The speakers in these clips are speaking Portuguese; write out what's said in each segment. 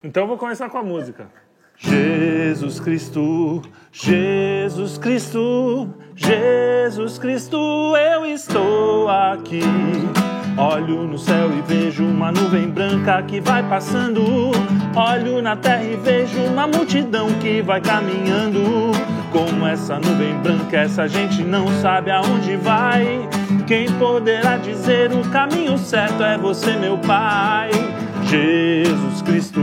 Então eu vou começar com a música. Jesus Cristo, Jesus Cristo, Jesus Cristo, eu estou aqui. Olho no céu e vejo uma nuvem branca que vai passando. Olho na terra e vejo uma multidão que vai caminhando. Como essa nuvem branca, essa gente não sabe aonde vai. Quem poderá dizer o caminho certo é você, meu Pai. Jesus Cristo,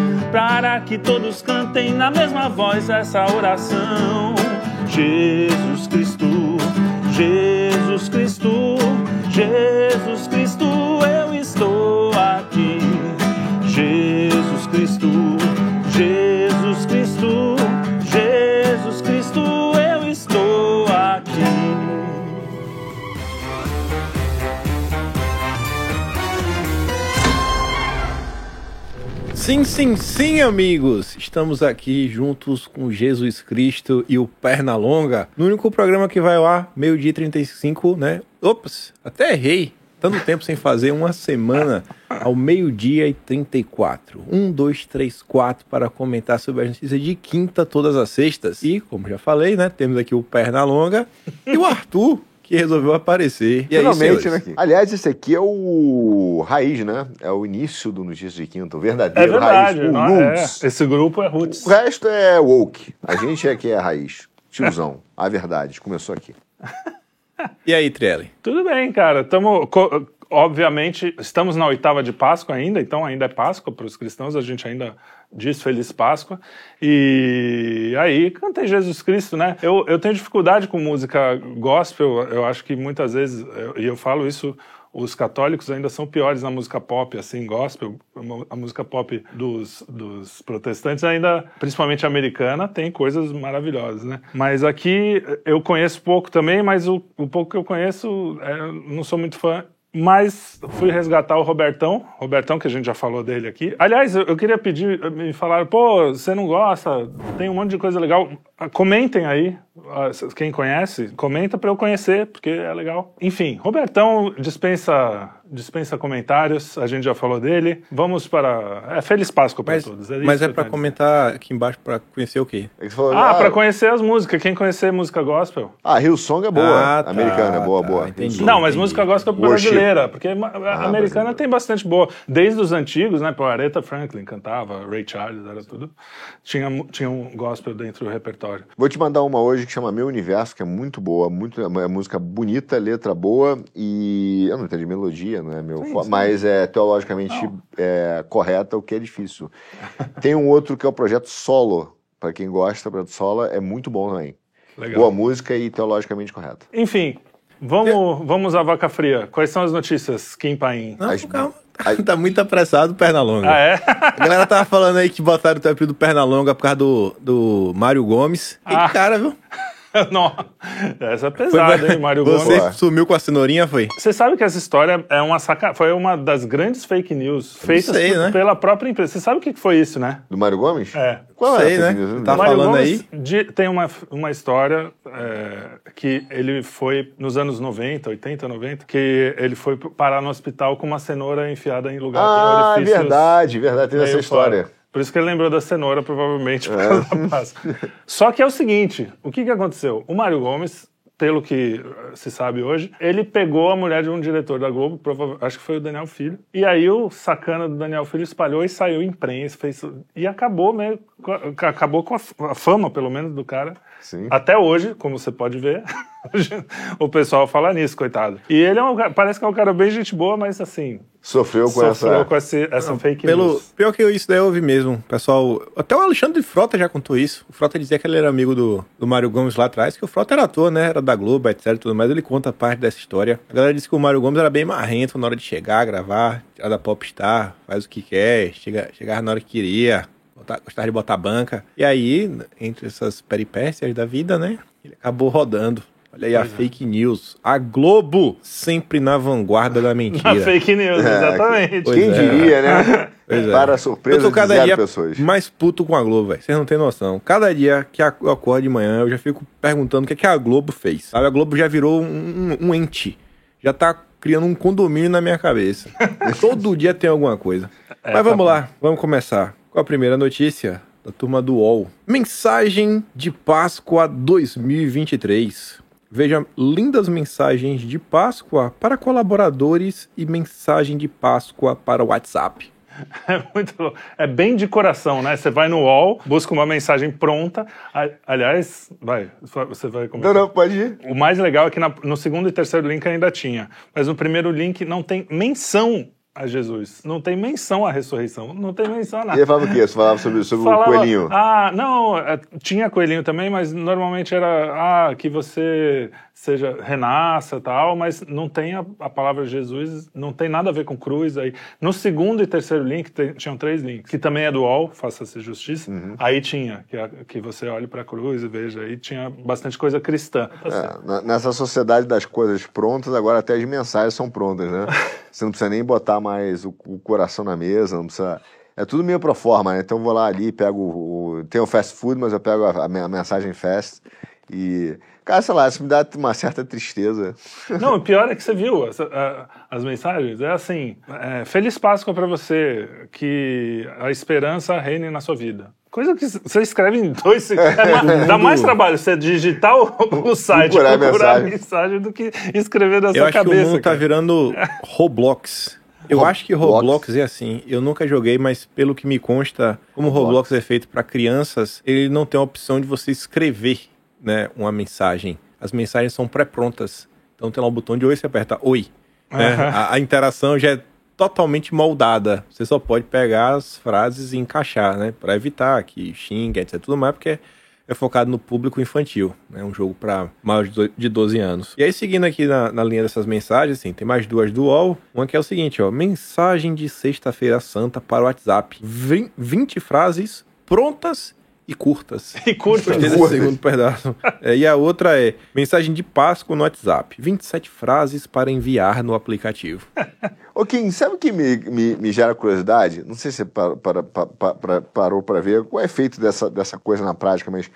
para que todos cantem na mesma voz essa oração. Jesus Cristo, Jesus Cristo, Jesus Sim, sim, sim, amigos! Estamos aqui juntos com Jesus Cristo e o Pernalonga, no único programa que vai ar, meio-dia e 35, né? Ops, até errei. Tanto tempo sem fazer, uma semana ao meio-dia e 34. Um, dois, três, quatro para comentar sobre as notícias de quinta, todas as sextas. E, como já falei, né? Temos aqui o Pernalonga e o Arthur, que resolveu aparecer. E aí, Finalmente, senhores? né? Aliás, esse aqui é o raiz, né? É o início do Notícias de Quinta, o É verdadeiro verdade, raiz, o não é? roots. Esse grupo é Roots. O resto é woke. A gente é que é a raiz. Tiozão, a verdade, começou aqui. E aí, Trelli? Tudo bem, cara. Tamo, obviamente, estamos na oitava de Páscoa ainda, então ainda é Páscoa para os cristãos, a gente ainda diz Feliz Páscoa. E aí, cantei Jesus Cristo, né? Eu, eu tenho dificuldade com música gospel, eu acho que muitas vezes, eu- e eu falo isso os católicos ainda são piores na música pop, assim, gospel. A música pop dos, dos protestantes ainda, principalmente americana, tem coisas maravilhosas, né? Mas aqui eu conheço pouco também, mas o, o pouco que eu conheço, é, não sou muito fã. Mas fui resgatar o Robertão, Robertão, que a gente já falou dele aqui. Aliás, eu, queria pedir, me falaram, pô, você não gosta, tem um monte de coisa legal. Comentem aí, quem conhece, comenta para eu conhecer, porque é legal. Enfim, Robertão dispensa, dispensa comentários, a gente já falou dele. Vamos para. É Feliz Páscoa para todos. isso mas é eu pra tenho a dizer. comentar aqui embaixo pra conhecer o quê? É falou, Ah, para conhecer as músicas. Quem conhecer música gospel. Ah, Hillsong é boa. Ah, tá, americana, é boa, tá, boa. entendi. Não, mas entendi. música gospel Worship. brasileira, porque ma- a americana tem bastante boa. Desde os antigos, né? Pô, Aretha Franklin cantava, Ray Charles, era tudo. Tinha, tinha um gospel dentro do repertório. Vou te mandar uma hoje que chama Meu Universo, que é muito boa, muito, é uma música bonita, letra boa e eu não entendo de melodia, não é meu, sim. mas é teologicamente é, correta, o que é difícil. Tem um outro que é o projeto Solo, para quem gosta, o projeto Solo é muito bom também. Legal. Boa música e teologicamente correta. Enfim, vamos, vamos à vaca fria. Quais são as notícias, Kim Paim? Não, As- calma. As- Tá muito apressado o Pernalonga. Ah, é? A galera tava falando aí que botaram o teu apelido do Pernalonga por causa do, do Mário Gomes. E Ah. cara, viu? Não, essa é pesada, hein, Mário Você Gomes? sumiu com a cenourinha, foi? Você sabe que essa história é uma saca... foi uma das grandes fake news feitas sei, né? pela própria empresa. Você sabe o que foi isso, né? Do Mário Gomes? É. Qual Sei, é? né? a fake news? Tá Mário falando Gomes aí? de- tem uma, uma história é, que ele foi nos anos 90, 80, 90, que ele foi parar no hospital com uma cenoura enfiada em lugar Ah, verdade, verdade, tem essa história. fora. Por isso que ele lembrou da cenoura, provavelmente, por É. causa da Páscoa. Só que é o seguinte, o que, que aconteceu? O Mário Gomes, pelo que eh, se sabe hoje, ele pegou a mulher de um diretor da Globo, acho que foi o Daniel Filho, e aí o sacana do Daniel Filho espalhou e saiu em imprensa, fez, e acabou meio, a- acabou com a fama, pelo menos, do cara. Sim. Até hoje, como você pode ver, o pessoal fala nisso, coitado. E ele é um, cara- parece que é um cara bem gente boa, mas assim, Sofreu com sofreu essa. com esse- essa fake Pelo, news. pior que isso daí eu ouvi mesmo. Pessoal, até o Alexandre Frota já contou isso. O Frota dizia que ele era amigo do, do Mário Gomes lá atrás, que o Frota era ator, né? Era da Globo, etc. Tudo mais. Ele conta parte dessa história. A galera disse que o Mário Gomes era bem marrento na hora de chegar, gravar, tirar da Popstar, faz o que quer, chega, chegava na hora que queria. Gostava de botar banca. E aí, entre essas peripécias da vida, né? Ele acabou rodando. Olha aí a Pois é. fake news. A Globo sempre na vanguarda da mentira. Na fake news, É, exatamente. Quem é. diria, né? Pois é. Para a Eu surpresa tô de cada zero dia pessoas. mais puto com a Globo, velho. Vocês não têm noção. Cada dia que a- eu acordo de manhã, eu já fico perguntando o que, é que a Globo fez. Sabe, a Globo já virou um, um- um ente. Já tá criando um condomínio na minha cabeça. Todo dia tem alguma coisa. É, Mas vamos tá lá, vamos começar. Com a primeira notícia da turma do UOL. Mensagem de Páscoa 2023. Veja lindas mensagens de Páscoa para colaboradores e mensagem de Páscoa para o WhatsApp. É muito louco. É bem de coração, né? Você vai no UOL, busca uma mensagem pronta. Aliás, vai, você vai Não, comentar. não, pode ir. O mais legal é que na- no segundo e terceiro link ainda tinha, mas no primeiro link não tem menção a Jesus, não tem menção à ressurreição, não tem menção a E nada. ele falava o quê? Você falava sobre, sobre o Falava, coelhinho. Ah, não, é, tinha coelhinho também, mas normalmente era ah, que você seja renasça tal, mas não tem a, a palavra Jesus, não tem nada a ver com cruz aí. No segundo e terceiro link tinham três links, que também é do UOL, faça-se justiça. Uhum. Aí tinha que, a- que você olhe para a cruz e veja, aí tinha bastante coisa cristã. É, nessa sociedade das coisas prontas, agora até as mensagens são prontas, né? Você não precisa nem botar mais o, o coração na mesa, não precisa. É tudo meio pro forma, né? Então eu vou lá ali, pego o. tem o fast food, mas eu pego a, a mensagem fast. E. Cara, sei lá, isso me dá uma certa tristeza. Não, o pior é que você viu as, as mensagens. É assim: é, Feliz Páscoa para você, que a esperança reine na sua vida. Coisa que você escreve em dois segundos. É ma- dá mais trabalho você digitar o, o site, Procurar a procurar a mensagem. mensagem do que escrever na Eu sua acho que o cabeça. mundo tá cara. virando Roblox. Eu Rob- acho que Roblox é assim. Eu nunca joguei, mas pelo que me consta, como Roblox. Roblox é feito para crianças, ele não tem a opção de você escrever, né, uma mensagem. As mensagens são pré-prontas. Então tem lá o botão de oi, você aperta oi. né? Aham. A, a interação já é totalmente moldada. Você só pode pegar as frases e encaixar, né, para evitar que xingue, etc. Tudo mais, porque é focado no público infantil. É né? um jogo para maiores de do- de 12 anos. E aí, seguindo aqui na, na linha dessas mensagens, assim, tem mais duas do UOL. Uma que é o seguinte, ó. Mensagem de sexta-feira santa para o WhatsApp. Vin- 20 frases prontas e curtas. E curta. Gostei segundo pedaço. É, e a outra é mensagem de Páscoa no WhatsApp. 27 frases para enviar no aplicativo. Ô, Kim, sabe o que me, me, me gera curiosidade? Não sei se você para, para, pa- pa- pra- parou para ver qual é o efeito dessa, dessa coisa na prática, mas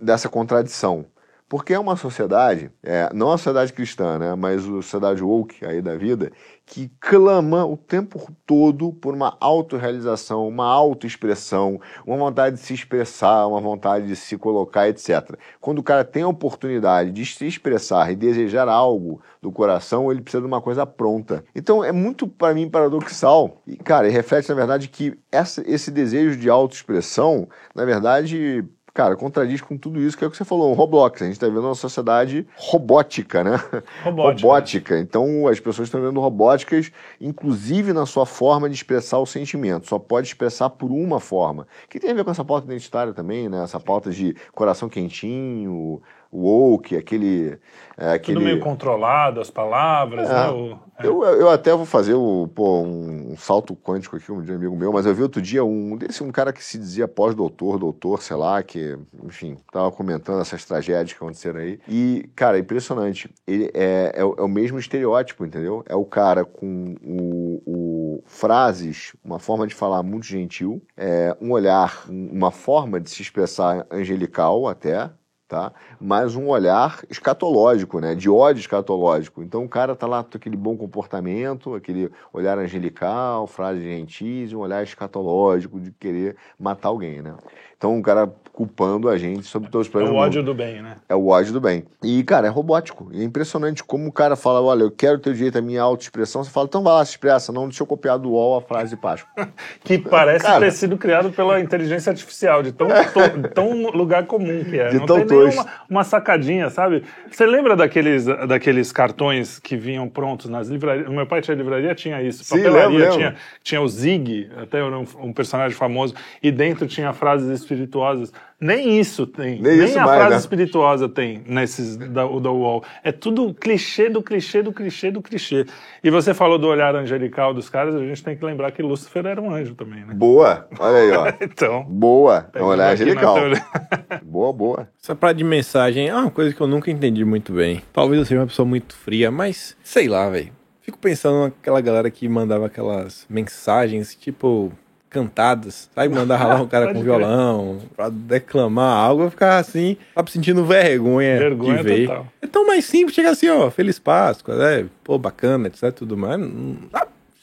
dessa contradição. Porque é uma sociedade, é, não a sociedade cristã, né, mas a sociedade woke aí da vida, que clama o tempo todo por uma autorrealização, uma autoexpressão, uma vontade de se expressar, uma vontade de se colocar, etc. Quando o cara tem a oportunidade de se expressar e desejar algo do coração, ele precisa de uma coisa pronta. Então é muito, para mim, paradoxal. E, cara, reflete, na verdade, que essa- esse desejo de autoexpressão, na verdade, cara, contradiz com tudo isso que é o que você falou, um Roblox. A gente está vivendo uma sociedade robótica, né? Robótica. robótica. Então as pessoas estão vendo robóticas, inclusive na sua forma de expressar o sentimento. Só pode expressar por uma forma. Que tem a ver com essa pauta identitária também, né? Essa pauta de coração quentinho, woke, aquele. é, aquele... Tudo meio controlado, as palavras, É. né? O- é. Eu, eu até vou fazer o, pô, um salto quântico aqui, um amigo meu, mas eu vi outro dia um desse, um cara que se dizia pós-doutor, doutor, sei lá, que, enfim, tava comentando essas tragédias que aconteceram aí. E, cara, é impressionante. Ele é, é, o- é o mesmo estereótipo, entendeu? É o cara com o, o- frases, uma forma de falar muito gentil, é, um olhar, um- uma forma de se expressar angelical até, tá? Mas um olhar escatológico, né? De ódio escatológico. Então o cara tá lá com aquele bom comportamento, aquele olhar angelical, frase gentis, um olhar escatológico de querer matar alguém, né? Então o cara culpando a gente sobre todos os É problemas. o do mundo. ódio do bem, né? É o ódio do bem. E, cara, é robótico. E é impressionante como o cara fala: olha, eu quero ter direito à minha autoexpressão. Você fala, então vai lá, se expressa. Não, deixa eu copiar do UOL a frase de Páscoa. Que parece Cara. ter sido criado pela inteligência artificial, de tão, to- tão lugar comum que é. De Não tão tem dois. uma, uma sacadinha, sabe? Você lembra daqueles, daqueles cartões que vinham prontos nas livrarias? O meu pai tinha livraria, tinha isso. Sim, Papelaria lembro, lembro. tinha, tinha o Zig, até era um, um personagem famoso, e dentro tinha frases espirituosas. Nem isso tem. Nem isso a mais, frase né? espirituosa tem nesses da, da UOL. É tudo clichê do clichê do clichê do clichê. E você falou do olhar angelical dos caras, a gente tem que lembrar que Lúcifer era um anjo também, né? Boa, olha aí, ó. Então. Boa, é um olhar angelical. Boa, boa. Essa parada de mensagem é uma coisa que eu nunca entendi muito bem. Talvez eu seja uma pessoa muito fria, mas sei lá, velho. Fico pensando naquela galera que mandava aquelas mensagens, tipo, cantadas. Sabe, mandava lá um cara com violão pra declamar algo. Eu ficava assim, tava sentindo vergonha, Vergonha de ver. total. É tão mais simples, chega assim, ó, Feliz Páscoa, né? Pô, bacana, etc, tudo mais. Não-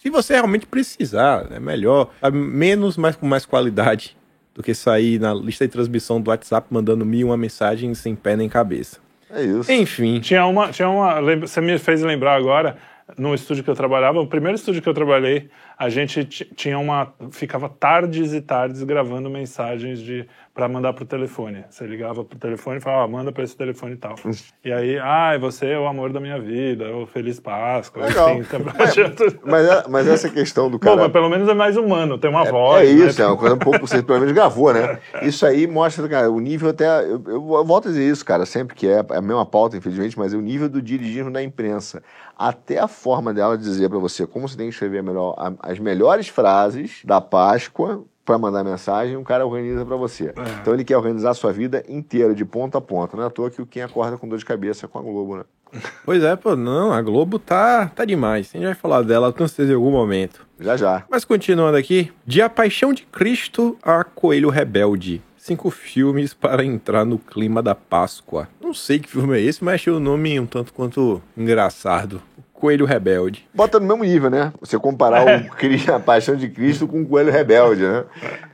Se você realmente precisar, é melhor. Sabe? Menos, mas com mais qualidade do que sair na lista de transmissão do WhatsApp mandando mil uma mensagem sem pé nem cabeça. É isso. Enfim, Tinha uma, tinha uma. Você me fez lembrar agora, no estúdio que eu trabalhava, o primeiro estúdio que eu trabalhei, a gente ti- tinha uma. Ficava tardes e tardes gravando mensagens de para mandar pro telefone. Você ligava pro telefone e falava, ah, manda para esse telefone e tal. e aí, ah, você é o amor da minha vida, o Feliz Páscoa. Legal. Enfim, então, tinha tudo. Mas, é- mas essa questão do Bom, cara. mas pelo menos é mais humano, tem uma É voz. isso, né? é uma coisa um pouco. Você pelo menos gravou, né? Isso aí mostra, cara, o nível até. Eu, eu volto a dizer isso, cara, sempre que é a mesma pauta, infelizmente, mas é o nível do dirigismo da imprensa. Até a forma dela dizer pra você como você tem que escrever melhor, as melhores frases da Páscoa pra mandar mensagem, um cara organiza pra você. Então ele quer organizar a sua vida inteira, de ponta a ponta. Não é à toa que o quem acorda com dor de cabeça é com a Globo, né? pois é, pô, não, a Globo tá, tá demais. A gente vai falar dela certeza em algum momento. Já já. Mas continuando aqui, de A Paixão de Cristo a Coelho Rebelde. Cinco filmes para entrar no clima da Páscoa. Não sei que filme é esse, mas achei o nome um tanto quanto engraçado. Coelho Rebelde. Bota no mesmo nível, né? Você comparar o Cri- a paixão de Cristo com o coelho rebelde, né?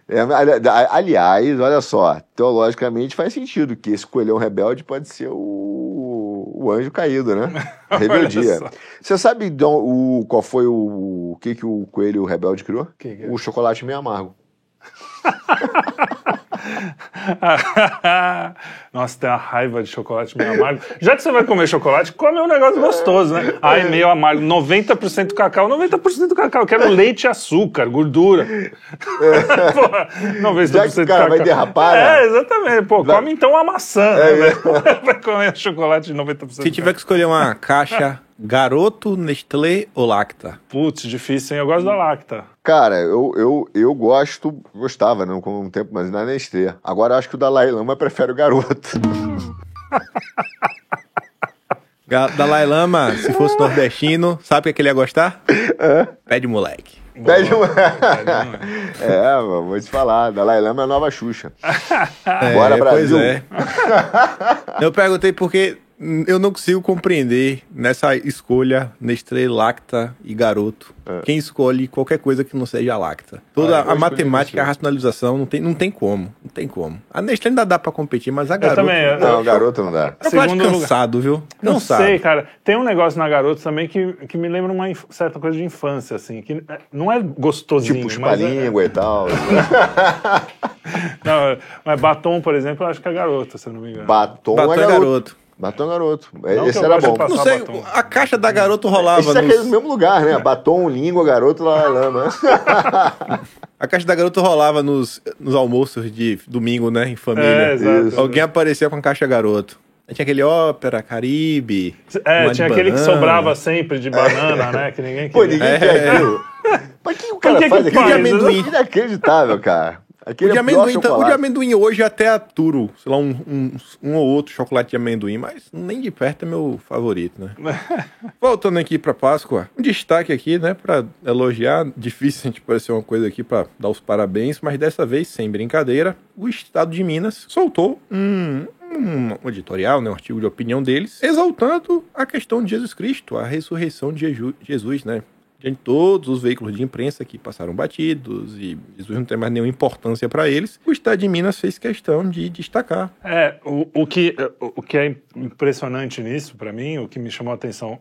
É, ali- aliás, olha só, teologicamente faz sentido que esse coelhão rebelde pode ser o, o anjo caído, né? Rebeldia. Você sabe então, o, qual foi o, o que, que o coelho rebelde criou? Que que é? O chocolate meio amargo. Nossa, tem uma raiva de chocolate meio amargo. Já que você vai comer chocolate, come um negócio gostoso, né? Ai, meio amargo. 90% cacau, 90% cacau. Eu quero leite e açúcar, gordura. Porra, 90% Já que o cara vai derrapar, É, né? exatamente. Pô, Vai- come então uma maçã. É, né? Vai comer chocolate de 90%. Se tiver que escolher uma caixa Garoto, Nestlé ou Lacta? Putz, difícil, hein? Eu gosto da Lacta. Cara, eu, eu, eu gosto, gostava, não com um tempo, mas na Nestlé. Agora acho que o Dalai Lama prefere o garoto. Ga- Dalai Lama, se fosse nordestino, sabe o que, é ele ia gostar? Pé de moleque. Pede um... Boa. É, mano, vou te falar. Dalai Lama é a nova Xuxa. É, Bora, pois Brasil. é. Eu perguntei porque eu não consigo compreender nessa escolha Nestlé, Lacta e Garoto. Quem escolhe qualquer coisa que não seja Lacta. Toda Ah, eu a matemática, a racionalização, não tem, não tem como. Não tem como. A Nestlé ainda dá pra competir, mas a Garoto... também, eu- Não, garoto não dá. Segundo lugar. cansado, viu? Não Cansado. sei, cara. Tem um negócio na garota também que, que me lembra uma inf- certa coisa de infância, assim. Que é- não é gostosinho, Tipo, mas, é, chupa-língua e tal. não, mas batom, por exemplo, eu acho que é garota, se eu não me engano. Batom, Batom é é garoto. Batom é garoto. É, Não Esse que eu era bom. Não sei, batom. a caixa da Garoto rolava Isso é nos... aquele no mesmo lugar, né? Batom, língua, garoto, Dalai Lama. A caixa da Garoto rolava nos, nos almoços de domingo, né? Em família. É. Alguém aparecia com a caixa Garoto. Aí Tinha aquele ópera, Caribe. É, uma de tinha aquele que banana. sobrava sempre de banana, né? Que ninguém Pô, queria. ninguém É. quer aquilo. Mas que o cara que que faz aquilo? faz? de amendoim? Inacreditável, cara. O Aquele de, é o pior amendoim, o de amendoim hoje eu até aturo, sei lá, um, um, um ou outro chocolate de amendoim, mas nem de perto é meu favorito, né? Voltando aqui pra Páscoa, um destaque aqui, né, pra elogiar, difícil a gente parecer uma coisa aqui pra dar os parabéns, mas dessa vez, sem brincadeira, o Estado de Minas soltou um, um editorial, né, um artigo de opinião deles, exaltando a questão de Jesus Cristo, a ressurreição de Jesus, né? Diante de todos os veículos de imprensa que passaram batidos e Jesus não tem mais nenhuma importância para eles, o Estado de Minas fez questão de destacar. É, o, o, que, o que é impressionante nisso, pra mim, o que me chamou a atenção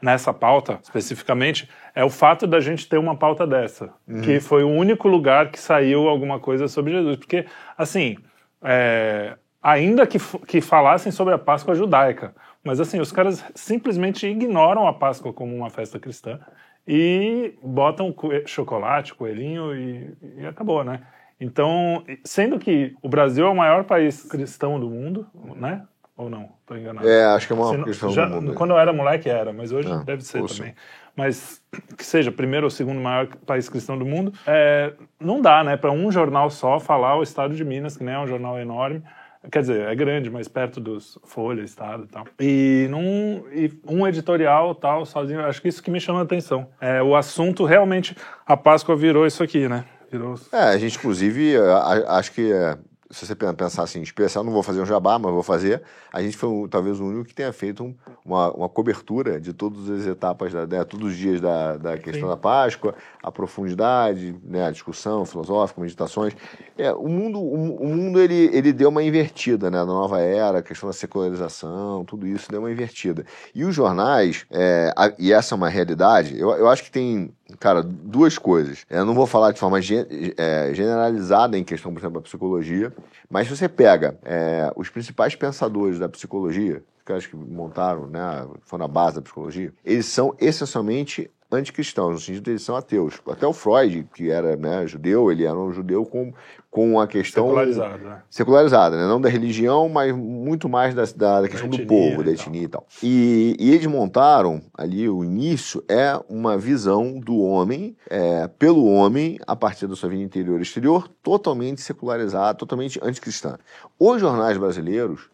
nessa pauta, especificamente, é o fato da gente ter uma pauta dessa, que foi o único lugar que saiu alguma coisa sobre Jesus. Porque, assim, é, ainda que, que falassem sobre a Páscoa judaica. Mas assim, os caras simplesmente ignoram a Páscoa como uma festa cristã e botam chocolate, coelhinho e, e acabou, né? Então, sendo que o Brasil é o maior país cristão do mundo, né? Ou não? Tô enganado. É, acho que é uma Se não- questão já- do mundo. né? Quando eu era moleque era, mas hoje Ah, deve ser também. Mas que seja primeiro ou segundo maior país cristão do mundo, é, não dá, né, para um jornal só falar o Estado de Minas, que nem é um jornal enorme. Quer dizer, é grande, mas perto dos Folha, Estado e tal. E, num, e um editorial tal, sozinho, acho que isso que me chama a atenção. É, o assunto realmente, a Páscoa virou isso aqui, né? Virou. É, a gente, inclusive, a- a- acho que é, se você pen- pensar assim, especial, não vou fazer um jabá, mas vou fazer. A gente foi talvez o único que tenha feito um- uma, uma cobertura de todas as etapas, da, né, todos os dias da, da questão Sim. da Páscoa, a profundidade, né, a discussão filosófica, meditações. É, o mundo, o, o mundo ele, ele deu uma invertida, né, na nova era, a questão da secularização, tudo isso deu uma invertida. E os jornais, é, a- e essa é uma realidade, eu, eu acho que tem, cara, duas coisas. Eu não vou falar de forma é, generalizada em questão, por exemplo, da psicologia, mas se você pega é, os principais pensadores da psicologia, que acho que montaram, né, foram a base da psicologia, eles são essencialmente anticristãos, no sentido de eles são ateus. Até o Freud, que era né, judeu, ele era um judeu com, com a questão Secularizado, né? secularizada, né? não da religião, mas muito mais da, da, da questão do etnia povo, da etnia e tal. E, e eles montaram ali, o início é uma visão do homem, é, pelo homem, a partir da sua vida interior e exterior, totalmente secularizada, totalmente anticristã. Os jornais brasileiros,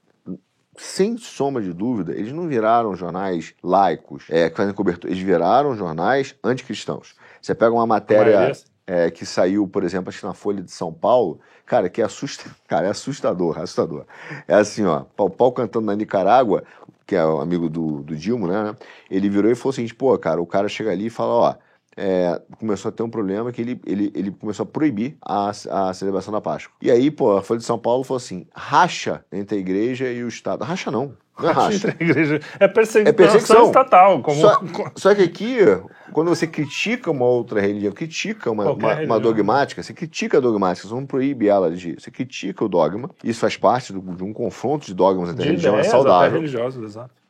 sem sombra de dúvida, eles não viraram jornais laicos, é, que fazem cobertura, eles viraram jornais anticristãos. Você pega uma matéria é, que saiu, por exemplo, acho que na Folha de São Paulo, cara, que é assusta, cara, é assustador, assustador. É assim, ó, Pau Pau cantando na Nicarágua, que é o amigo do, do Dilma, né? Ele virou e falou assim, pô, cara, o cara chega ali e fala, ó, é, começou a ter um problema que ele, ele, ele começou a proibir a, a celebração da Páscoa. E aí, pô, a Folha de São Paulo falou assim, racha entre a igreja e o Estado. Racha não, não é racha. Igreja. É perseguição, É perseguição. estatal. Como, Só, só que aqui, quando você critica uma outra religião, critica uma, uma, uma dogmática, você critica a dogmática, você não proíbe ela de. Você critica o dogma. Isso faz parte do- de um confronto de dogmas entre de religião, é ideias até saudável.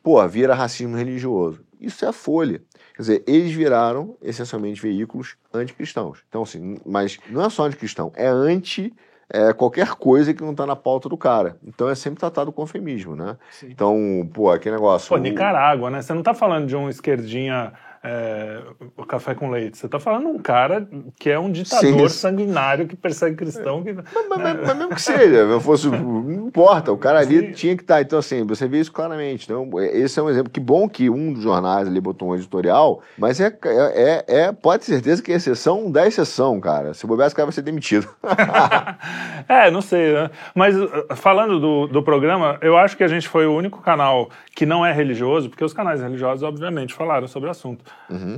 Pô, vira racismo religioso. Isso é a folha. Quer dizer, eles viraram essencialmente veículos anticristãos. Então, assim, mas não é só anticristão, é anti é, qualquer coisa que não está na pauta do cara. Então é sempre tratado com eufemismo, né? Sim. Então, pô, aquele negócio. Pô, Nicarágua, né? Você não tá falando de um esquerdinha é, o café com leite. Você tá falando de um cara que é um ditador Sim. sanguinário que persegue cristão. Que... Mas, mas- mas mesmo que seja, eu fosse, não importa, o cara ali Sim. tinha que estar. Então, assim, você vê isso claramente. Então, esse é um exemplo. Que bom que um dos jornais ali botou um editorial, mas é, é, é, é- pode ter certeza que é exceção da exceção, cara. Se bobear, esse cara vai ser demitido. é, não sei, né? Mas uh, falando do, do programa, eu acho que a gente foi o único canal que não é religioso, porque os canais religiosos, obviamente, falaram sobre o assunto,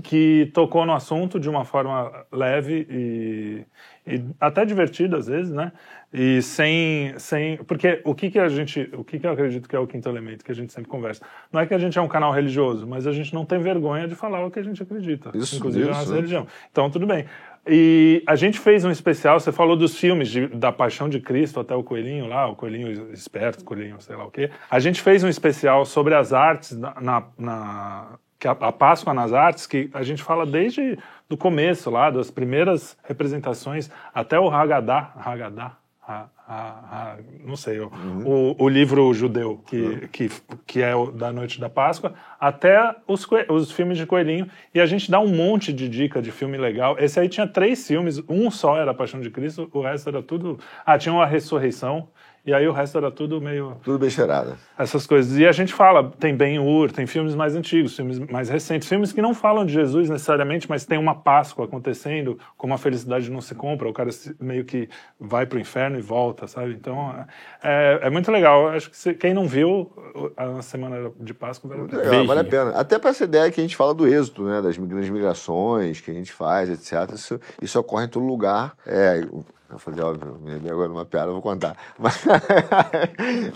que tocou no assunto de uma forma leve e, e até divertida às vezes, né? E sem, sem, porque o que que a gente, o que que eu acredito que é o quinto elemento que a gente sempre conversa, não é que a gente é um canal religioso, mas a gente não tem vergonha de falar o que a gente acredita, Isso, inclusive isso, na nossa né? religião. Então tudo bem. E a gente fez um especial, você falou dos filmes de- da Paixão de Cristo até o Coelhinho lá, o Coelhinho Esperto, Coelhinho sei lá o quê. A gente fez um especial sobre as artes na, na- na- que a, a Páscoa nas artes, que a gente fala desde do começo lá, das primeiras representações até o Haggadah, Haggadah, Ha- Ha- Ha- não sei, o, o, o livro judeu que, que, que é o da Noite da Páscoa, até os, os filmes de coelhinho, e a gente dá um monte de dica de filme legal. Esse aí tinha três filmes, um só era a Paixão de Cristo, o resto era tudo. Ah, tinha uma ressurreição, e aí o resto era tudo meio Tudo besteirada. essas coisas. E a gente fala, tem Ben-Hur, tem filmes mais antigos, filmes mais recentes, filmes que não falam de Jesus necessariamente, mas tem uma Páscoa acontecendo, como a felicidade não se compra, o cara se- meio que vai pro inferno e volta, sabe? Então, é, é muito legal. Acho que se- quem não viu a semana de Páscoa vale a Muito pena. legal, vale a pena. Até para essa ideia que a gente fala do êxito, né? Das grandes migrações que a gente faz, etc. Isso, isso ocorre em todo lugar. É, eu fazer, óbvio, me lembrei agora uma piada, eu vou contar. Mas,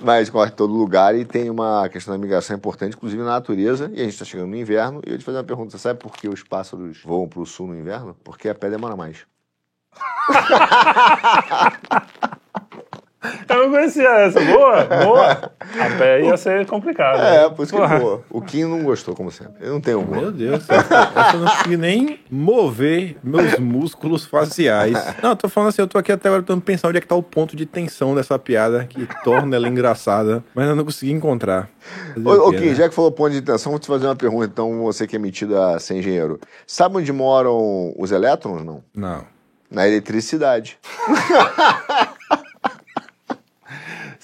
mas ocorre em todo lugar e tem uma questão da migração importante, inclusive na natureza. E a gente está chegando no inverno. E eu te fazer uma pergunta: você sabe por que os pássaros voam para o sul no inverno? Porque a pé demora mais. Eu não conhecia essa. Boa, boa. A pé ia ser complicado. É, né? por isso que Porra. ele boa. O Kim não gostou, como sempre. Ele não tem humor. Meu Deus. Essa eu não consegui nem mover meus músculos faciais. Não, eu tô falando assim, eu tô aqui até agora tentando pensar onde é que tá o ponto de tensão dessa piada que torna ela engraçada, mas eu não consegui encontrar. Ô, o ô Kim, né? já que falou ponto de tensão, vou te fazer uma pergunta, então, você que é metido a ser engenheiro. Sabe onde moram os elétrons, não? Não. Na eletricidade.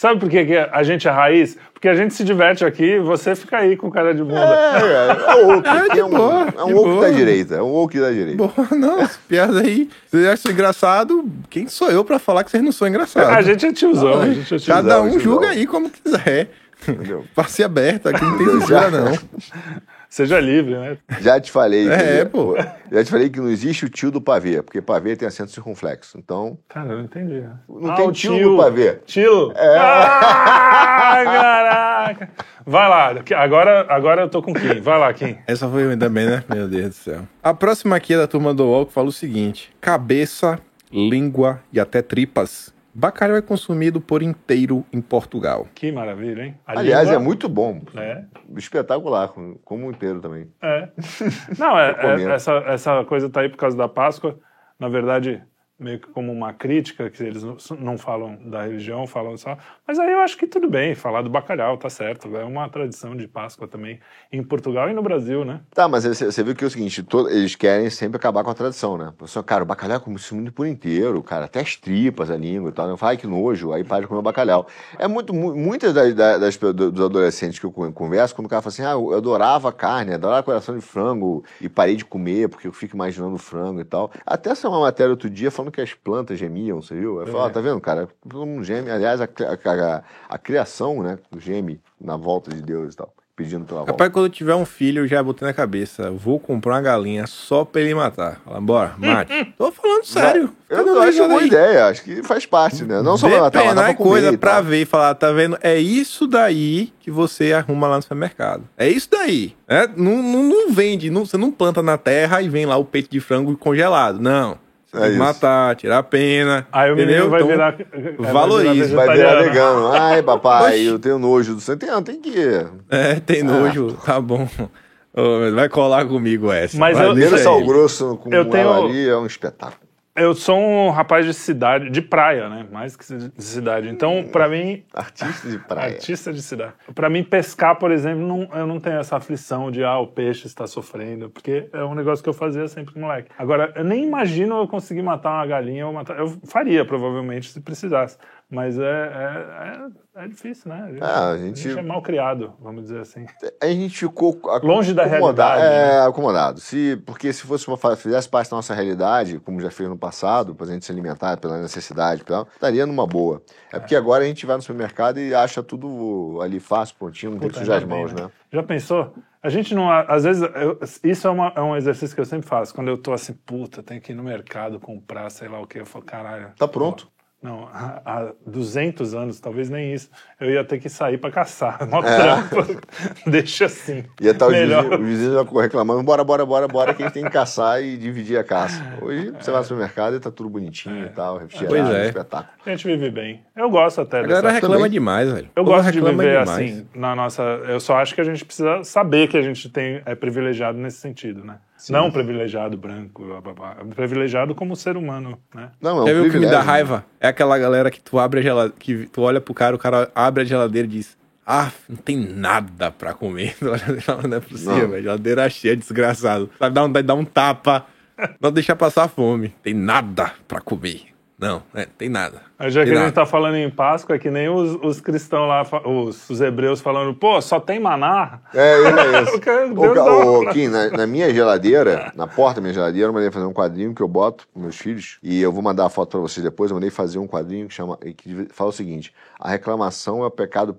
Sabe por que que a gente é raiz? Porque a gente se diverte aqui e você fica aí com cara de bunda. É, é, é o woke. É, de é um, boa, é um de woke boa. da direita. É um woke da direita. Porra, não, essa piada aí. Você acha engraçado? Quem sou eu pra falar que vocês não são engraçados? A gente é tiozão, a gente é tiozão. Cada um tiozão. julga aí como quiser. Entendeu? Passe aberta, aqui não tem censura, não. Seja livre, né? Já te falei. É, que- pô. Já te falei que não existe o tio do pavê, porque pavê tem acento circunflexo. Então, Cara, eu não entendi. né? Não tem o tio no pavê. Tio? É. Ah, caraca! Vai lá, agora, agora eu tô com quem? Vai lá, Kim. Essa foi ainda bem, né? Meu Deus do céu. A próxima aqui é da turma do UOL que fala o seguinte: cabeça, língua e até tripas. Bacalhau é consumido por inteiro em Portugal. Que maravilha, hein? A aliás, língua- é muito bom. É, Espetacular, como inteiro também. é. Não, é, é- essa, essa coisa tá aí por causa da Páscoa. Na verdade, meio que como uma crítica, que eles não, falam da religião, falam só. Mas aí eu acho que tudo bem, falar do bacalhau, tá certo. É uma tradição de Páscoa também em Portugal e no Brasil, né? Tá, mas você, viu que é o seguinte, to- eles querem sempre acabar com a tradição, né? Só, cara, o bacalhau é consumido por inteiro, cara, até as tripas, a língua e tal. Eu falo, ai que nojo, aí para de comer o bacalhau. É muito, mu- muitas das, das- dos adolescentes que eu con- converso, quando o cara fala assim, ah, eu adorava carne, adorava coração de frango e parei de comer porque eu fico imaginando frango e tal. Até essa uma matéria outro dia falando que as plantas gemiam, você viu? Eu falo, É. ah, tá vendo, cara? Todo mundo geme. Aliás, a, a, a, a criação, né, geme na volta de Deus e tal, pedindo pela volta. Rapaz, quando eu tiver um filho, eu já botei na cabeça. Vou comprar uma galinha só pra ele matar. Fala, bora, mate. Tô falando sério. Eu Cadê não acho risada boa ideia, acho que faz parte, né? Não só pra matar, mas é pra comer coisa pra ver e falar, tá vendo? É isso daí que você arruma lá no supermercado. É isso daí. É, não, não, não vende, não- você não planta na terra e vem lá o peito de frango congelado. Não. É matar, tirar a pena. Aí o menino entendeu? vai Então, virar. é, valorize, Vai virar vegano. Ai, papai, Oxi. eu tenho nojo do sangue. Tem, que... É, tem nojo, tá bom. Ô, vai colar comigo essa. Mas Vai, eu- sal grosso com Eu tenho- ali é um espetáculo. Eu sou um rapaz de cidade, de praia, né? Mais que de cidade. Então, pra mim, Artista de praia. artista de cidade. Pra mim, pescar, por exemplo, não, eu não tenho essa aflição de, ah, o peixe está sofrendo, porque é um negócio que eu fazia sempre com moleque. Agora, eu nem imagino eu conseguir matar uma galinha ou matar. Eu faria, provavelmente, se precisasse. Mas é, é, é, é difícil, né? A gente, Ah, a a gente- gente é mal criado, vamos dizer assim. A gente ficou Longe da realidade, É, acomodado. Se, porque se fosse uma, fizesse parte da nossa realidade, como já fez no passado, pra gente se alimentar pela necessidade tal, estaria numa boa. É porque agora a gente vai no supermercado e acha tudo ali fácil, prontinho, não tem que Puta, sujar as mãos, né? Já pensou? A gente não. Às vezes, eu- isso é, uma- é um exercício que eu sempre faço. Quando eu tô assim, puta, tenho que ir no mercado comprar, sei lá o que. Eu falo, caralho. Tá pronto. pô, Não, há, há 200 anos, talvez nem isso, eu ia ter que sair pra caçar. Mó É. trampo. Deixa assim. Ia estar os Melhor. vizinhos, os vizinhos já reclamando, bora, bora, bora, bora, que a gente tem que caçar e dividir a caça. Hoje você vai no supermercado e tá tudo bonitinho e tal, refrigerado, Pois é. espetáculo. A gente vive bem. Eu gosto até A galera dessa. reclama também. demais, velho. Eu gosto de viver demais. assim, na nossa. Eu só acho que a gente precisa saber que a gente tem, é privilegiado nesse sentido, né? Não privilegiado branco, blá, blá, blá. privilegiado como ser humano, né? Não, é um Quer ver o que me dá raiva? É aquela galera que tu abre a geladeira, que tu olha pro cara, o cara abre a geladeira e diz: Ah, não tem nada pra comer. Não é possível, Não. velho. Geladeira cheia, desgraçado. Sabe, dá um, dá um tapa, não deixar passar fome. Tem nada pra comer. Não, é, tem nada. Aí Já que Tem a gente nada. tá falando em Páscoa, é que nem os, os cristãos lá, os, os hebreus falando, pô, só tem maná. É, é isso. O uma- Kim, na, na minha geladeira, na porta da minha geladeira, eu mandei fazer um quadrinho que eu boto com meus filhos. E eu vou mandar a foto pra vocês depois. Eu mandei fazer um quadrinho que, chama, que fala o seguinte: a reclamação é o pecado.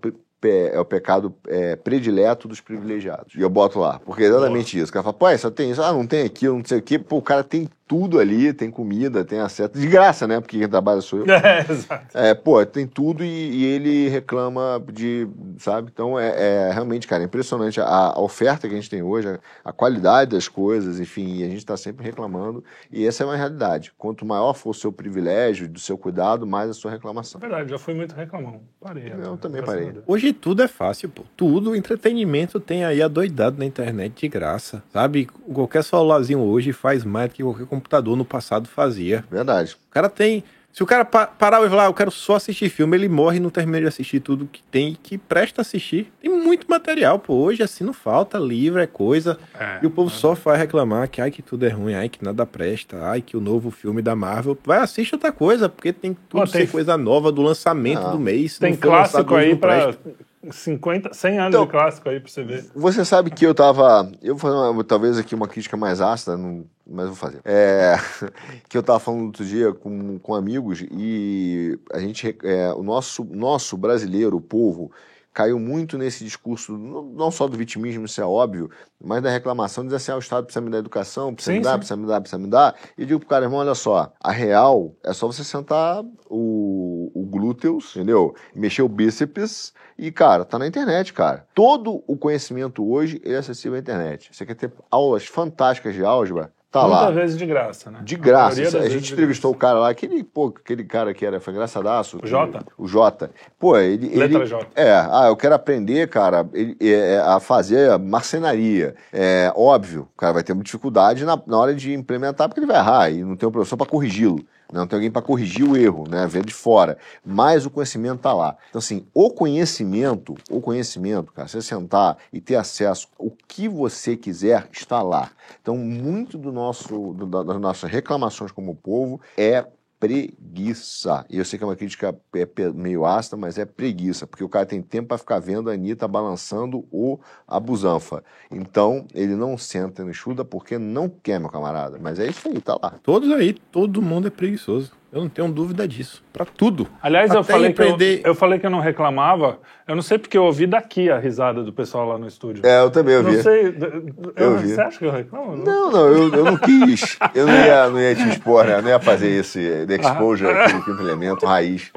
É o pecado é, predileto dos privilegiados. E eu boto lá, porque é exatamente isso. O cara fala, pô, só tem isso, ah, não tem aquilo, não sei o quê. Pô, o cara tem tudo ali, tem comida, tem acesso. De graça, né? Porque quem trabalha sou eu. É, exato. É, pô, tem tudo e, e ele reclama de, sabe? Então é, é realmente, cara, impressionante a, a oferta que a gente tem hoje, a, a qualidade das coisas, enfim, e a gente está sempre reclamando. E essa é uma realidade. Quanto maior for o seu privilégio, do seu cuidado, mais a sua reclamação. É verdade, já fui muito reclamão. Parei. Eu agora, também parei. a. Hoje tudo é fácil, pô. Tudo, entretenimento tem aí adoidado na internet de graça. Sabe? Qualquer celularzinho hoje faz mais do que qualquer computador no passado fazia. Verdade. O cara tem. Se o cara pa- parar e falar, "Ah, eu quero só assistir filme, ele morre e não termina de assistir tudo que tem e que presta assistir. Tem muito material, pô. Hoje assim não falta, livro é coisa. É, E o povo só vai reclamar que ai que tudo é ruim, ai que nada presta, ai que o novo filme da Marvel. Vai assistir outra coisa, porque tem tudo Pô, tem- ser coisa nova do lançamento Não. do mês. Tem clássico aí pra presta. 50, 100 anos Então- de clássico aí pra você ver. Você sabe que eu tava. Eu vou fazer uma- talvez aqui uma crítica mais ácida, não- mas vou fazer. É, que eu tava falando outro dia com, com amigos e a gente. é, o nosso, nosso brasileiro, o povo, caiu muito nesse discurso, não só do vitimismo, isso é óbvio, mas da reclamação, de dizer assim: ah, o Estado precisa me dar educação, precisa Sim, me dar, sim. precisa me dar, precisa me dar. E eu digo pro cara, irmão, olha só, a real é só você sentar o, o glúteos, entendeu? Mexer o bíceps e, cara, tá na internet, cara. Todo o conhecimento hoje é acessível à internet. Você quer ter aulas fantásticas de álgebra? Tá Muitas lá. vezes de graça, né? De A graça. A vezes gente entrevistou o cara lá, aquele, pô, aquele cara que era, foi engraçadaço. O Jota? O Jota. Pô, ele. Letra ele- J. É, ah, eu quero aprender, cara, ele- é, é, a fazer marcenaria. É óbvio, o cara vai ter uma dificuldade na, na hora de implementar, porque ele vai errar e não tem um professor para corrigi-lo. Né? Não tem alguém para corrigir o erro, né? Ver de fora. Mas o conhecimento tá lá. Então, assim, o conhecimento, o conhecimento, cara, você sentar e ter acesso, o que você quiser está lá. Então, muito do nosso, do- da- das nossas reclamações como povo é preguiça. E eu sei que é uma crítica é meio ácida, mas é preguiça, porque o cara tem tempo para ficar vendo a Anitta balançando o a busanfa. Então, ele não senta não estuda porque não quer, meu camarada. Mas é isso aí, tá lá. Todos aí, todo mundo é preguiçoso. Eu não tenho dúvida disso. Pra tudo. Aliás, eu falei, que eu, empreender- eu falei que eu não reclamava. Eu não sei porque eu ouvi daqui a risada do pessoal lá no estúdio. É, eu também ouvi. Não sei. eu- Eu. Você acha que eu reclamo? Não, não, eu, eu não quis. Eu não ia, não ia te expor, né? Eu não ia fazer esse de exposure aqui, quinto elemento, raiz.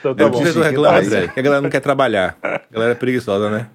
Então tá Eu bom. não que reclama, tá André, que a galera não quer trabalhar. A galera é preguiçosa, né?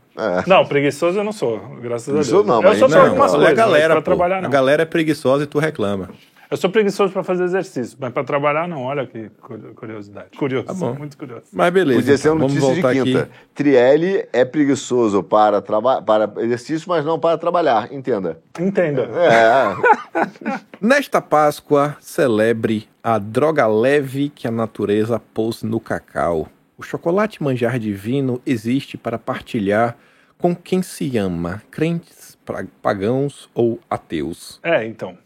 Não, preguiçoso eu não sou, graças a Deus. Não, eu mas sou não, algumas olha coisas, a galera, pô. trabalhar A não. galera é preguiçosa e tu reclama. Eu sou preguiçoso pra fazer exercício, mas pra trabalhar não. Olha que cu- curiosidade. Curioso, Tá bom. muito curioso. Mas beleza. Podia ser então, uma vamos notícia de voltar quinta. aqui. Trielli é preguiçoso para, para exercício, mas não para trabalhar. Entenda. Entenda. É, Nesta Páscoa, celebre a droga leve que a natureza pôs no cacau. O chocolate manjar divino existe para partilhar com quem se ama, crentes, pagãos ou ateus. É, então.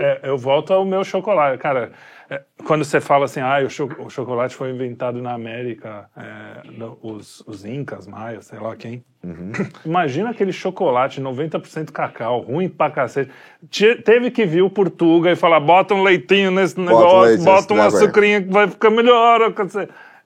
É, eu volto ao meu chocolate. Cara, é, quando você fala assim, ah, o, cho- o chocolate foi inventado na América, é, os, os incas, maias, sei lá quem. Imagina aquele chocolate 90% cacau, ruim pra cacete. Te- teve que vir o Portuga e falar, bota um leitinho nesse um negócio, leite bota um nesse negócio aí." açucrinha que vai ficar melhor.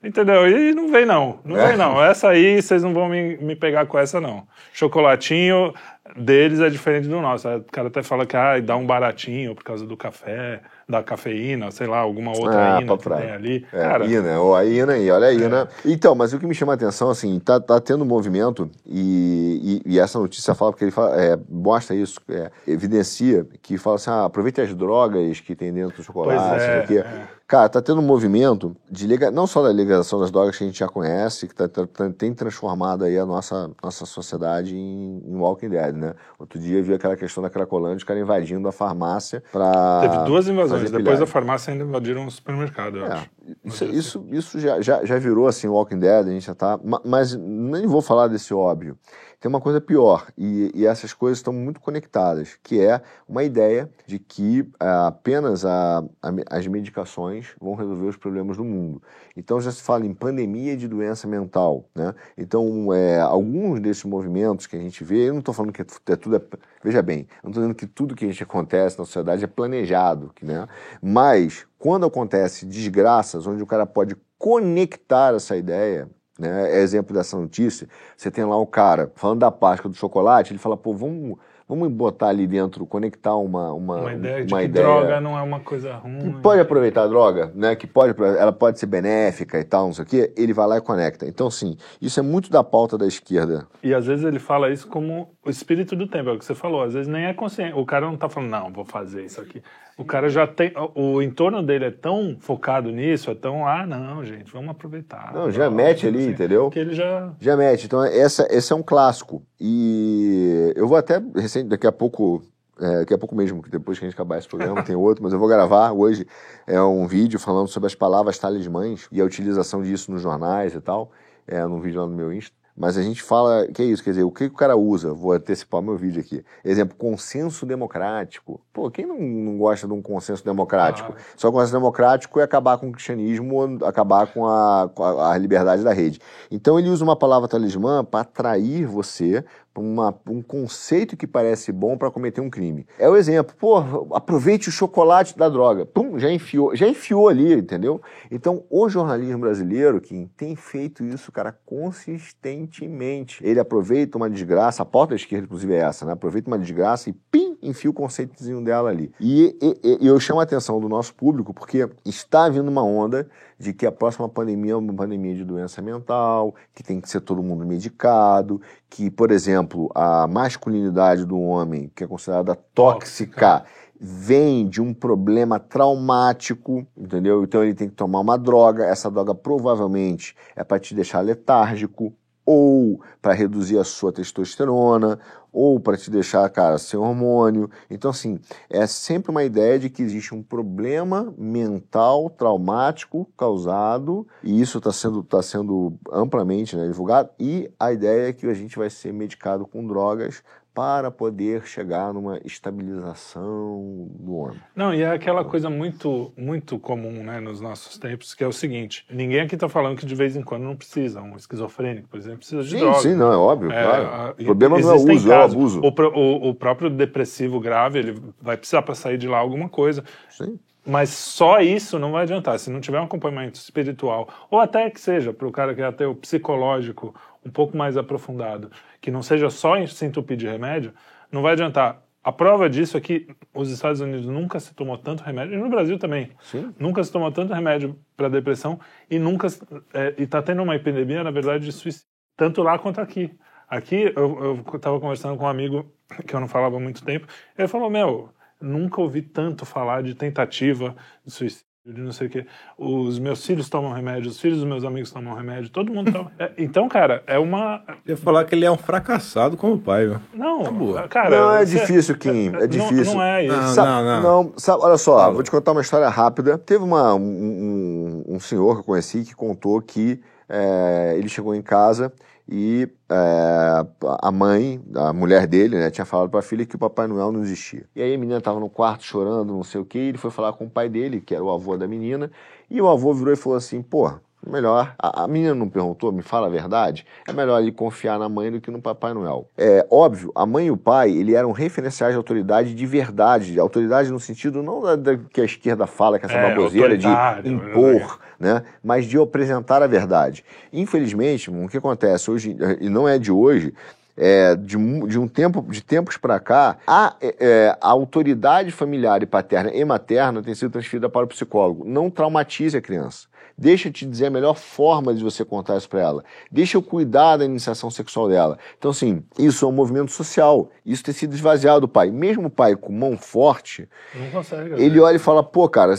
Entendeu? E não vem não, não É. vem não. Essa aí, vocês não vão me, me pegar com essa não. Chocolatinho deles é diferente do nosso. O cara até fala que ah, dá um baratinho por causa do café, da cafeína, sei lá, alguma outra Ah, ina pra que tem ali. É, cara, Ina, ou a Ina aí, olha a Ina. Então, mas o que me chama a atenção, assim, tá, tá tendo movimento e, e, e essa notícia fala, porque ele fala, é, mostra isso, é, evidencia que fala assim, ah, aproveite as drogas que tem dentro do chocolate, Pois é, quê. é. Cara, tá tendo um movimento de lega... não só da legalização das drogas que a gente já conhece, que tá- tá- tem transformado aí a nossa, nossa sociedade em, em Walking Dead, né? Outro dia eu vi aquela questão da Cracolândia, os caras invadindo a farmácia pra teve duas invasões. Depois da farmácia ainda invadiram o supermercado, eu É, acho. isso, isso, isso já, já, já virou assim Walking Dead, a gente já tá. ma- Mas nem vou falar desse óbvio. Tem uma coisa pior, e, e essas coisas estão muito conectadas, que é uma ideia de que ah, apenas a- a as medicações vão resolver os problemas do mundo. Então já se fala em pandemia de doença mental. Né? Então, é, alguns desses movimentos que a gente vê, eu não estou falando que é, é tudo. É, veja bem, eu não estou dizendo que tudo que a gente acontece na sociedade é planejado, né? mas quando acontece desgraças, onde o cara pode conectar essa ideia, né? É exemplo dessa notícia. Você tem lá o cara falando da Páscoa do chocolate, ele fala, pô, vamos, vamos botar ali dentro, conectar uma uma, Uma ideia de uma que ideia droga não é uma coisa ruim. que pode aproveitar a droga, né? Que pode, ela pode ser benéfica e tal, não sei o quê. Ele vai lá e conecta. Então, sim, isso é muito da pauta da esquerda. E às vezes ele fala isso como o espírito do tempo, é o que você falou. Às vezes nem é consciente. O cara não tá falando, não, vou fazer isso aqui. O cara já tem. O, entorno dele é tão focado nisso, é tão, ah, não, gente, vamos aproveitar. Não, já mete ali, Assim, entendeu? Que ele já. Já mete. Então, essa, esse é um clássico. E eu vou até, recente, daqui a pouco, é, daqui a pouco mesmo, que depois que a gente acabar esse programa, tem outro, mas eu vou gravar hoje é um vídeo falando sobre as palavras talismãs e a utilização disso nos jornais e tal, é, num vídeo lá no meu Insta. Mas a gente fala, que é isso, quer dizer, o que, o cara usa? Vou antecipar meu vídeo aqui. Exemplo, consenso democrático. Pô, quem não, não gosta de um consenso democrático? Claro. Só consenso democrático é acabar com o cristianismo, ou acabar com a, a, a liberdade da rede. Então ele usa uma palavra talismã para atrair você uma- um conceito que parece bom para cometer um crime. É o exemplo, pô, aproveite o chocolate da droga. Pum, já enfiou, já enfiou ali, entendeu? Então, o jornalismo brasileiro, que tem feito isso, cara, consistentemente. Ele aproveita uma desgraça, a pauta da esquerda, inclusive, é essa, né? Aproveita uma desgraça e pim, enfia o conceitozinho dela ali. E, e- e eu chamo a atenção do nosso público porque está vindo uma onda de que a próxima pandemia é uma pandemia de doença mental, que tem que ser todo mundo medicado, que, por exemplo, a masculinidade do homem, que é considerada tóxica, vem de um problema traumático, entendeu? Então ele tem que tomar uma droga, essa droga provavelmente é para te deixar letárgico, ou para reduzir a sua testosterona, ou para te deixar, cara, sem hormônio. Então, assim, é sempre uma ideia de que existe um problema mental traumático causado, e isso está sendo, tá sendo amplamente né, divulgado, e a ideia é que a gente vai ser medicado com drogas para poder chegar numa estabilização do homem. Não, e é aquela coisa muito, muito comum, né, nos nossos tempos, que é o seguinte: ninguém aqui tá falando que de vez em quando não precisa. Um esquizofrênico, por exemplo, precisa de Sim, droga. sim, não, é óbvio, É, claro. a- o problema não é o uso, é o abuso. O, o- o próprio depressivo grave, ele vai precisar para sair de lá alguma coisa. Sim. Mas só isso não vai adiantar. Se não tiver um acompanhamento espiritual, ou até que seja para o cara que é ateu psicológico um pouco mais aprofundado, que não seja só em se entupir de remédio, não vai adiantar. A prova disso é que os Estados Unidos nunca se tomou tanto remédio, e no Brasil também. Sim. Nunca se tomou tanto remédio para depressão e nunca é, e está tendo uma epidemia, na verdade, de suicídio, tanto lá quanto aqui. Aqui eu estava conversando com um amigo que eu não falava há muito tempo, ele falou: Meu, nunca ouvi tanto falar de tentativa de suicídio, de não sei o quê. Os meus filhos tomam remédio, os filhos dos meus amigos tomam remédio, todo mundo toma. É, então, cara, é uma. Eu ia falar que ele é um fracassado como pai, viu? Não, boa. cara. Não, é difícil, Kim, é não- difícil. Não, é isso. Não, Sa- não. não, sabe, olha só, Fala. vou te contar uma história rápida. Teve uma, um, um- um senhor que eu conheci que contou que é, ele chegou em casa e é, a mãe, a mulher dele, né, tinha falado para a filha que o Papai Noel não existia. E aí a menina estava no quarto chorando, não sei o que, e ele foi falar com o pai dele, que era o avô da menina, e o avô virou e falou assim: pô, melhor. A, a menina não perguntou, me fala a verdade. É melhor ele confiar na mãe do que no Papai Noel. É óbvio, a mãe e o pai, ele eram referenciais de autoridade de verdade, de autoridade no sentido não da, da- que a esquerda fala, que essa É, baboseira de impor, né? Mas de apresentar a verdade. Infelizmente, o que acontece hoje e não é de hoje. é, de, de um tempo de tempos para cá a, é, é, a autoridade familiar e paterna e materna tem sido transferida para o psicólogo não traumatize a criança Deixa eu te dizer a melhor forma de você contar isso para ela. Deixa eu cuidar da iniciação sexual dela. Então, assim, isso é um movimento social. Isso tem sido esvaziado do pai. Mesmo o pai com mão forte, consegue. às ele vezes. olha e fala: pô, cara,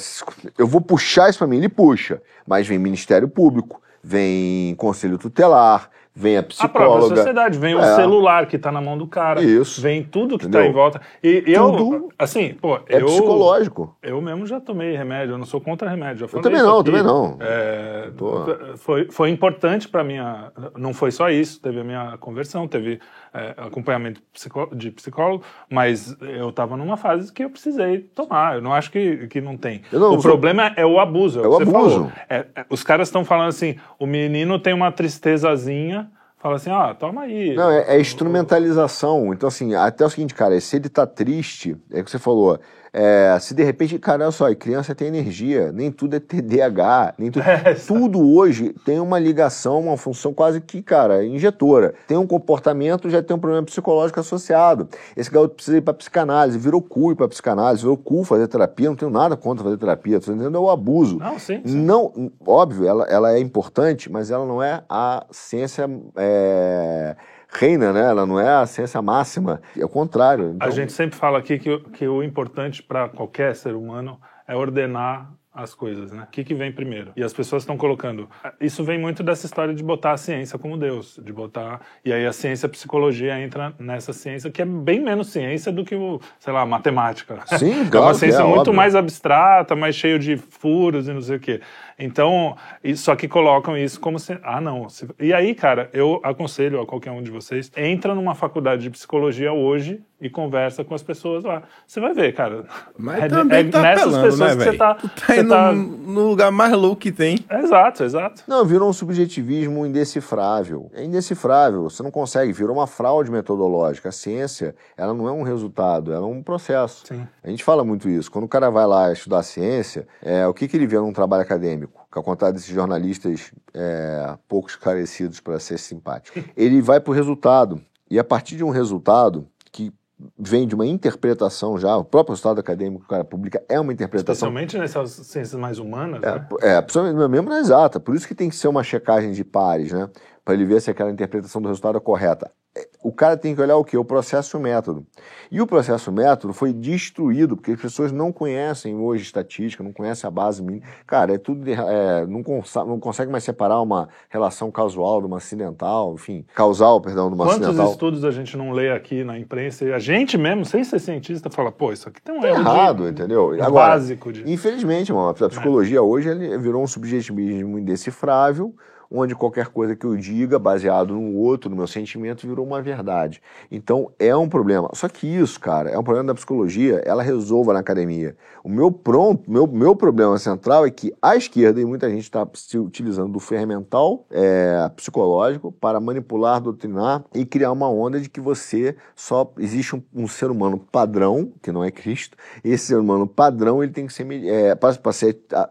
eu vou puxar isso para mim. Ele puxa. Mas vem Ministério Público, vem Conselho Tutelar, vem a A própria psicóloga. sociedade, vem o É. celular que tá na mão do cara, Isso. vem tudo que Entendeu? tá em volta. E, eu, assim, pô, É eu, psicológico. eu mesmo já tomei remédio, eu não sou contra remédio. Já falei também não, também não. É, Tô. foi, foi importante para minha. Não foi só isso, teve a minha conversão, teve é, acompanhamento de psicólogo, mas eu estava numa fase que eu precisei tomar. Eu não acho que, que não tem. Eu não- o eu sou- problema é o abuso. É o você abuso. É, é, os caras estão falando assim: o menino tem uma tristezazinha, fala assim: ah, toma aí. Não, é, é instrumentalização. Então, assim, até o seguinte, cara, se ele tá triste, é que você falou, É, se de repente, cara, olha só, criança tem energia, nem tudo é TDAH, nem tudo. É, tudo hoje tem uma ligação, uma função quase que, cara, injetora. Tem um comportamento, já tem um problema psicológico associado. Esse garoto precisa ir pra psicanálise, virou cu ir pra psicanálise, virou cu fazer terapia, não tenho nada contra fazer terapia, tô entendendo é o abuso. Não, sim, sim. Não, óbvio, ela, ela é importante, mas ela não é a ciência. É, reina, né? Ela não é a ciência máxima. É o contrário. Então, A gente sempre fala aqui que, o- que o importante para qualquer ser humano é ordenar as coisas, né? O que, que vem primeiro? E as pessoas estão colocando. Isso vem muito dessa história de botar a ciência como Deus, de botar. E aí a ciência, a psicologia entra nessa ciência que é bem menos ciência do que o, sei lá, matemática. Sim, é claro uma que ciência é, muito óbvio. mais abstrata, mais cheio de furos e não sei o quê. Então, só que colocam isso como se. Ah, não. se- E aí, cara, eu aconselho a qualquer um de vocês, entra numa faculdade de psicologia hoje e conversa com as pessoas lá. Você vai ver, cara. Mas é, também é tá nessas apelando, pessoas né, que você tá. Tu tá você indo tá- no lugar mais louco que tem. Exato, exato. Não, virou um subjetivismo indecifrável. É indecifrável, você não consegue, virou uma fraude metodológica. A ciência, ela não é um resultado, ela é um processo. Sim. A gente fala muito isso. Quando o cara vai lá estudar ciência, é, o que, que ele vê num trabalho acadêmico? Com a contrário desses jornalistas é, pouco esclarecidos para ser simpático. Ele vai para o resultado. E a partir de um resultado que vem de uma interpretação já, o próprio resultado acadêmico que o cara publica é uma interpretação Especialmente nessas ciências mais humanas, né? é, mesmo na exata. Por isso que tem que ser uma checagem de pares, né? Para ele ver se aquela interpretação do resultado é correta. É, O cara tem que olhar o quê? O processo e o método. E o processo e o método foi destruído, porque as pessoas não conhecem hoje estatística, não conhecem a base mínima. Cara, é tudo. de- é, não, consa- não consegue mais separar uma relação casual de uma acidental, enfim, causal, perdão, de uma Quantos acidental. estudos a gente não lê aqui na imprensa e a gente mesmo, sem ser cientista, fala, pô, isso aqui tem um Tá erro de- errado, entendeu? um Agora, básico de. Infelizmente, mano, a psicologia hoje ele virou um subjetivismo indecifrável, onde qualquer coisa que eu diga, baseado no outro, no meu sentimento, virou uma verdade. Então, é um problema. Só que isso, cara, é um problema da psicologia, ela resolva na academia. O meu pronto, meu, meu problema central é que a esquerda, e muita gente está se utilizando do ferramental é, psicológico para manipular, doutrinar e criar uma onda de que você só existe um, um ser humano padrão, que não é Cristo, esse ser humano padrão, ele tem que ser, é, para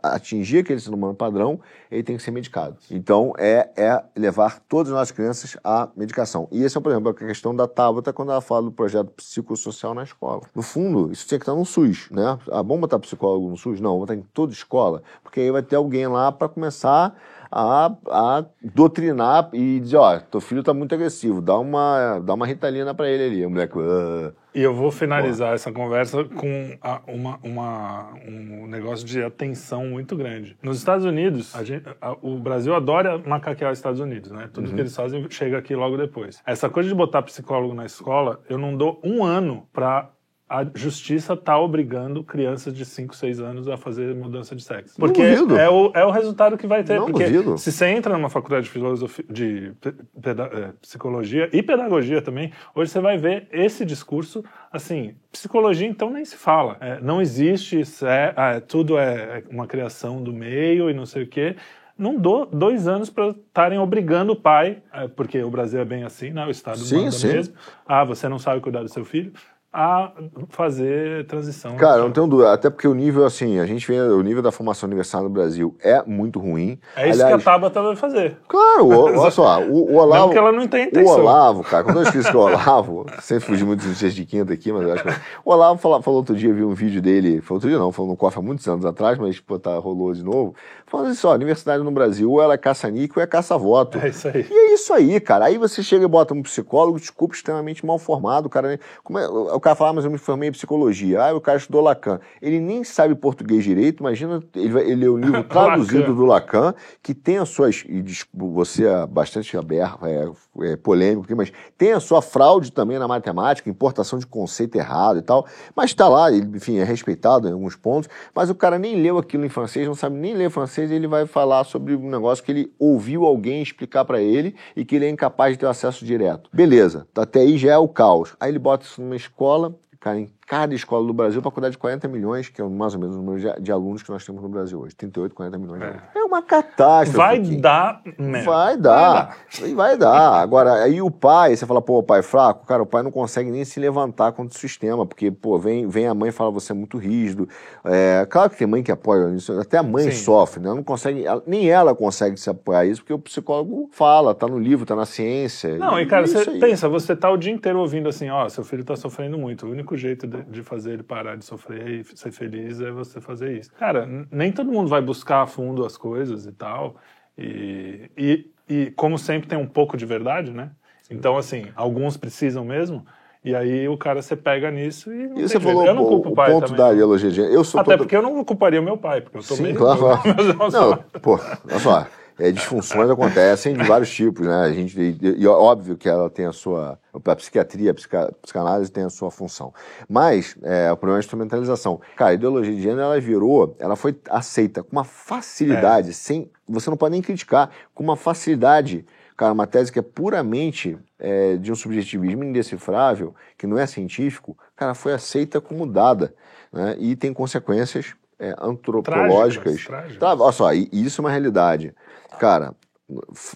atingir aquele ser humano padrão, ele tem que ser medicado. Então, é, é levar todas as nossas crianças à medicação. E esse é, por exemplo, a questão da Tabata quando ela fala do projeto psicossocial na escola. No fundo, isso tinha que estar no SUS, né? Ah, vamos botar psicólogo no SUS? Não, vamos botar em toda escola, porque aí vai ter alguém lá para começar a, a doutrinar e dizer, ó, teu filho tá muito agressivo, dá uma, dá uma ritalina para ele ali. O moleque, "Ah". E eu vou finalizar essa conversa com a- uma, uma- um negócio de atenção muito grande. Nos Estados Unidos, a gente- a- o Brasil adora macaquear os Estados Unidos, né? Tudo que eles fazem chega aqui logo depois. Essa coisa de botar psicólogo na escola, eu não dou um ano para a justiça tá obrigando crianças de 5, 6 anos a fazer mudança de sexo. Porque é o, é o resultado que vai ter. Não porque duvido. se você entra numa faculdade de filosofia, de eh, psicologia e pedagogia também, hoje você vai ver esse discurso, assim, psicologia então nem se fala. É, não existe, isso é, ah, é- tudo é uma criação do meio e não sei o quê. Não dou dois anos para estarem obrigando o pai, eh, porque o Brasil é bem assim, né? O Estado Sim, manda sim. mesmo. Ah, você não sabe cuidar do seu filho, a fazer transição. Cara, não tenho dúvida, até porque o nível, assim, a gente vê o nível da formação universitária no Brasil é muito ruim. É isso Aliás, que a Tabata vai fazer. Claro, o- olha só, o, o Olavo. Mesmo que ela não O intenção. Olavo, cara, quando eu esqueci que o Olavo, sempre fugi muito dos dias de quinta aqui, mas eu acho que. O Olavo falou, falou outro dia, vi um vídeo dele, foi outro dia não, falou no cofre há muitos anos atrás, mas pô, tá, rolou de novo. Falando assim, ó, universidade no Brasil, ou ela é caça-níquel ou é caça-voto. É isso aí. E é isso aí, cara. Aí você chega e bota um psicólogo, desculpa, extremamente mal formado. O cara, nem- como é- o cara fala, ah, mas eu me formei em psicologia. Ah, o cara estudou Lacan. Ele nem sabe português direito, imagina, ele, vai- ele lê o livro traduzido Lacan. do Lacan, que tem as suas. E você é bastante aberto, é, é polêmico, mas tem a sua fraude também na matemática, importação de conceito errado e tal. Mas está lá, ele, enfim, é respeitado em alguns pontos. Mas o cara nem leu aquilo em francês, não sabe nem ler francês, e ele vai falar sobre um negócio que ele ouviu alguém explicar para ele e que ele é incapaz de ter acesso direto. Beleza, até aí já é o caos. Aí ele bota isso numa escola, cara, em cada escola do Brasil para cuidar de 40 milhões, que é mais ou menos o número de, alunos que nós temos no Brasil hoje. 38, 40 milhões de É. alunos. É uma catástrofe. Vai Kim. dar merda. Vai dar. Vai, vai dar. Agora, aí o pai, você fala, pô, o pai é fraco. Cara, o pai não consegue nem se levantar contra o sistema, porque, pô, vem, vem a mãe e fala, você é muito rígido. É, claro que tem mãe que apoia isso, até a mãe Sim. sofre, né? Não consegue, nem ela consegue se apoiar isso, porque o psicólogo fala, tá no livro, tá na ciência. Não, e cara, isso você pensa, você tá o dia inteiro ouvindo assim, ó, seu filho tá sofrendo muito. O único jeito de, de fazer ele parar de sofrer e ser feliz é você fazer isso. Cara, nem todo mundo vai buscar a fundo as coisas e tal. E, e, e como sempre tem um pouco de verdade, né? Então, assim, alguns precisam mesmo. E aí o cara você pega nisso e. Não E você jeito. falou eu não culpo o o pai ponto também. da não. ideologia de. Eu sou Até todo- porque eu não culparia o meu pai, porque eu tô Sim, meio. claro, Não, pô, olha só. É, disfunções acontecem de vários tipos, né? A gente, e, e óbvio que ela tem a sua. A psiquiatria, a psica- psicanálise tem a sua função. Mas é, o problema é a instrumentalização. Cara, a ideologia de gênero, ela virou, ela foi aceita com uma facilidade, sem. Você não pode nem criticar, com uma facilidade. Cara, uma tese que é puramente é, de um subjetivismo indecifrável, que não é científico, cara, foi aceita como dada. Né? E tem consequências é, antropológicas. trágicas. Tá, olha só, isso é uma realidade. Cara,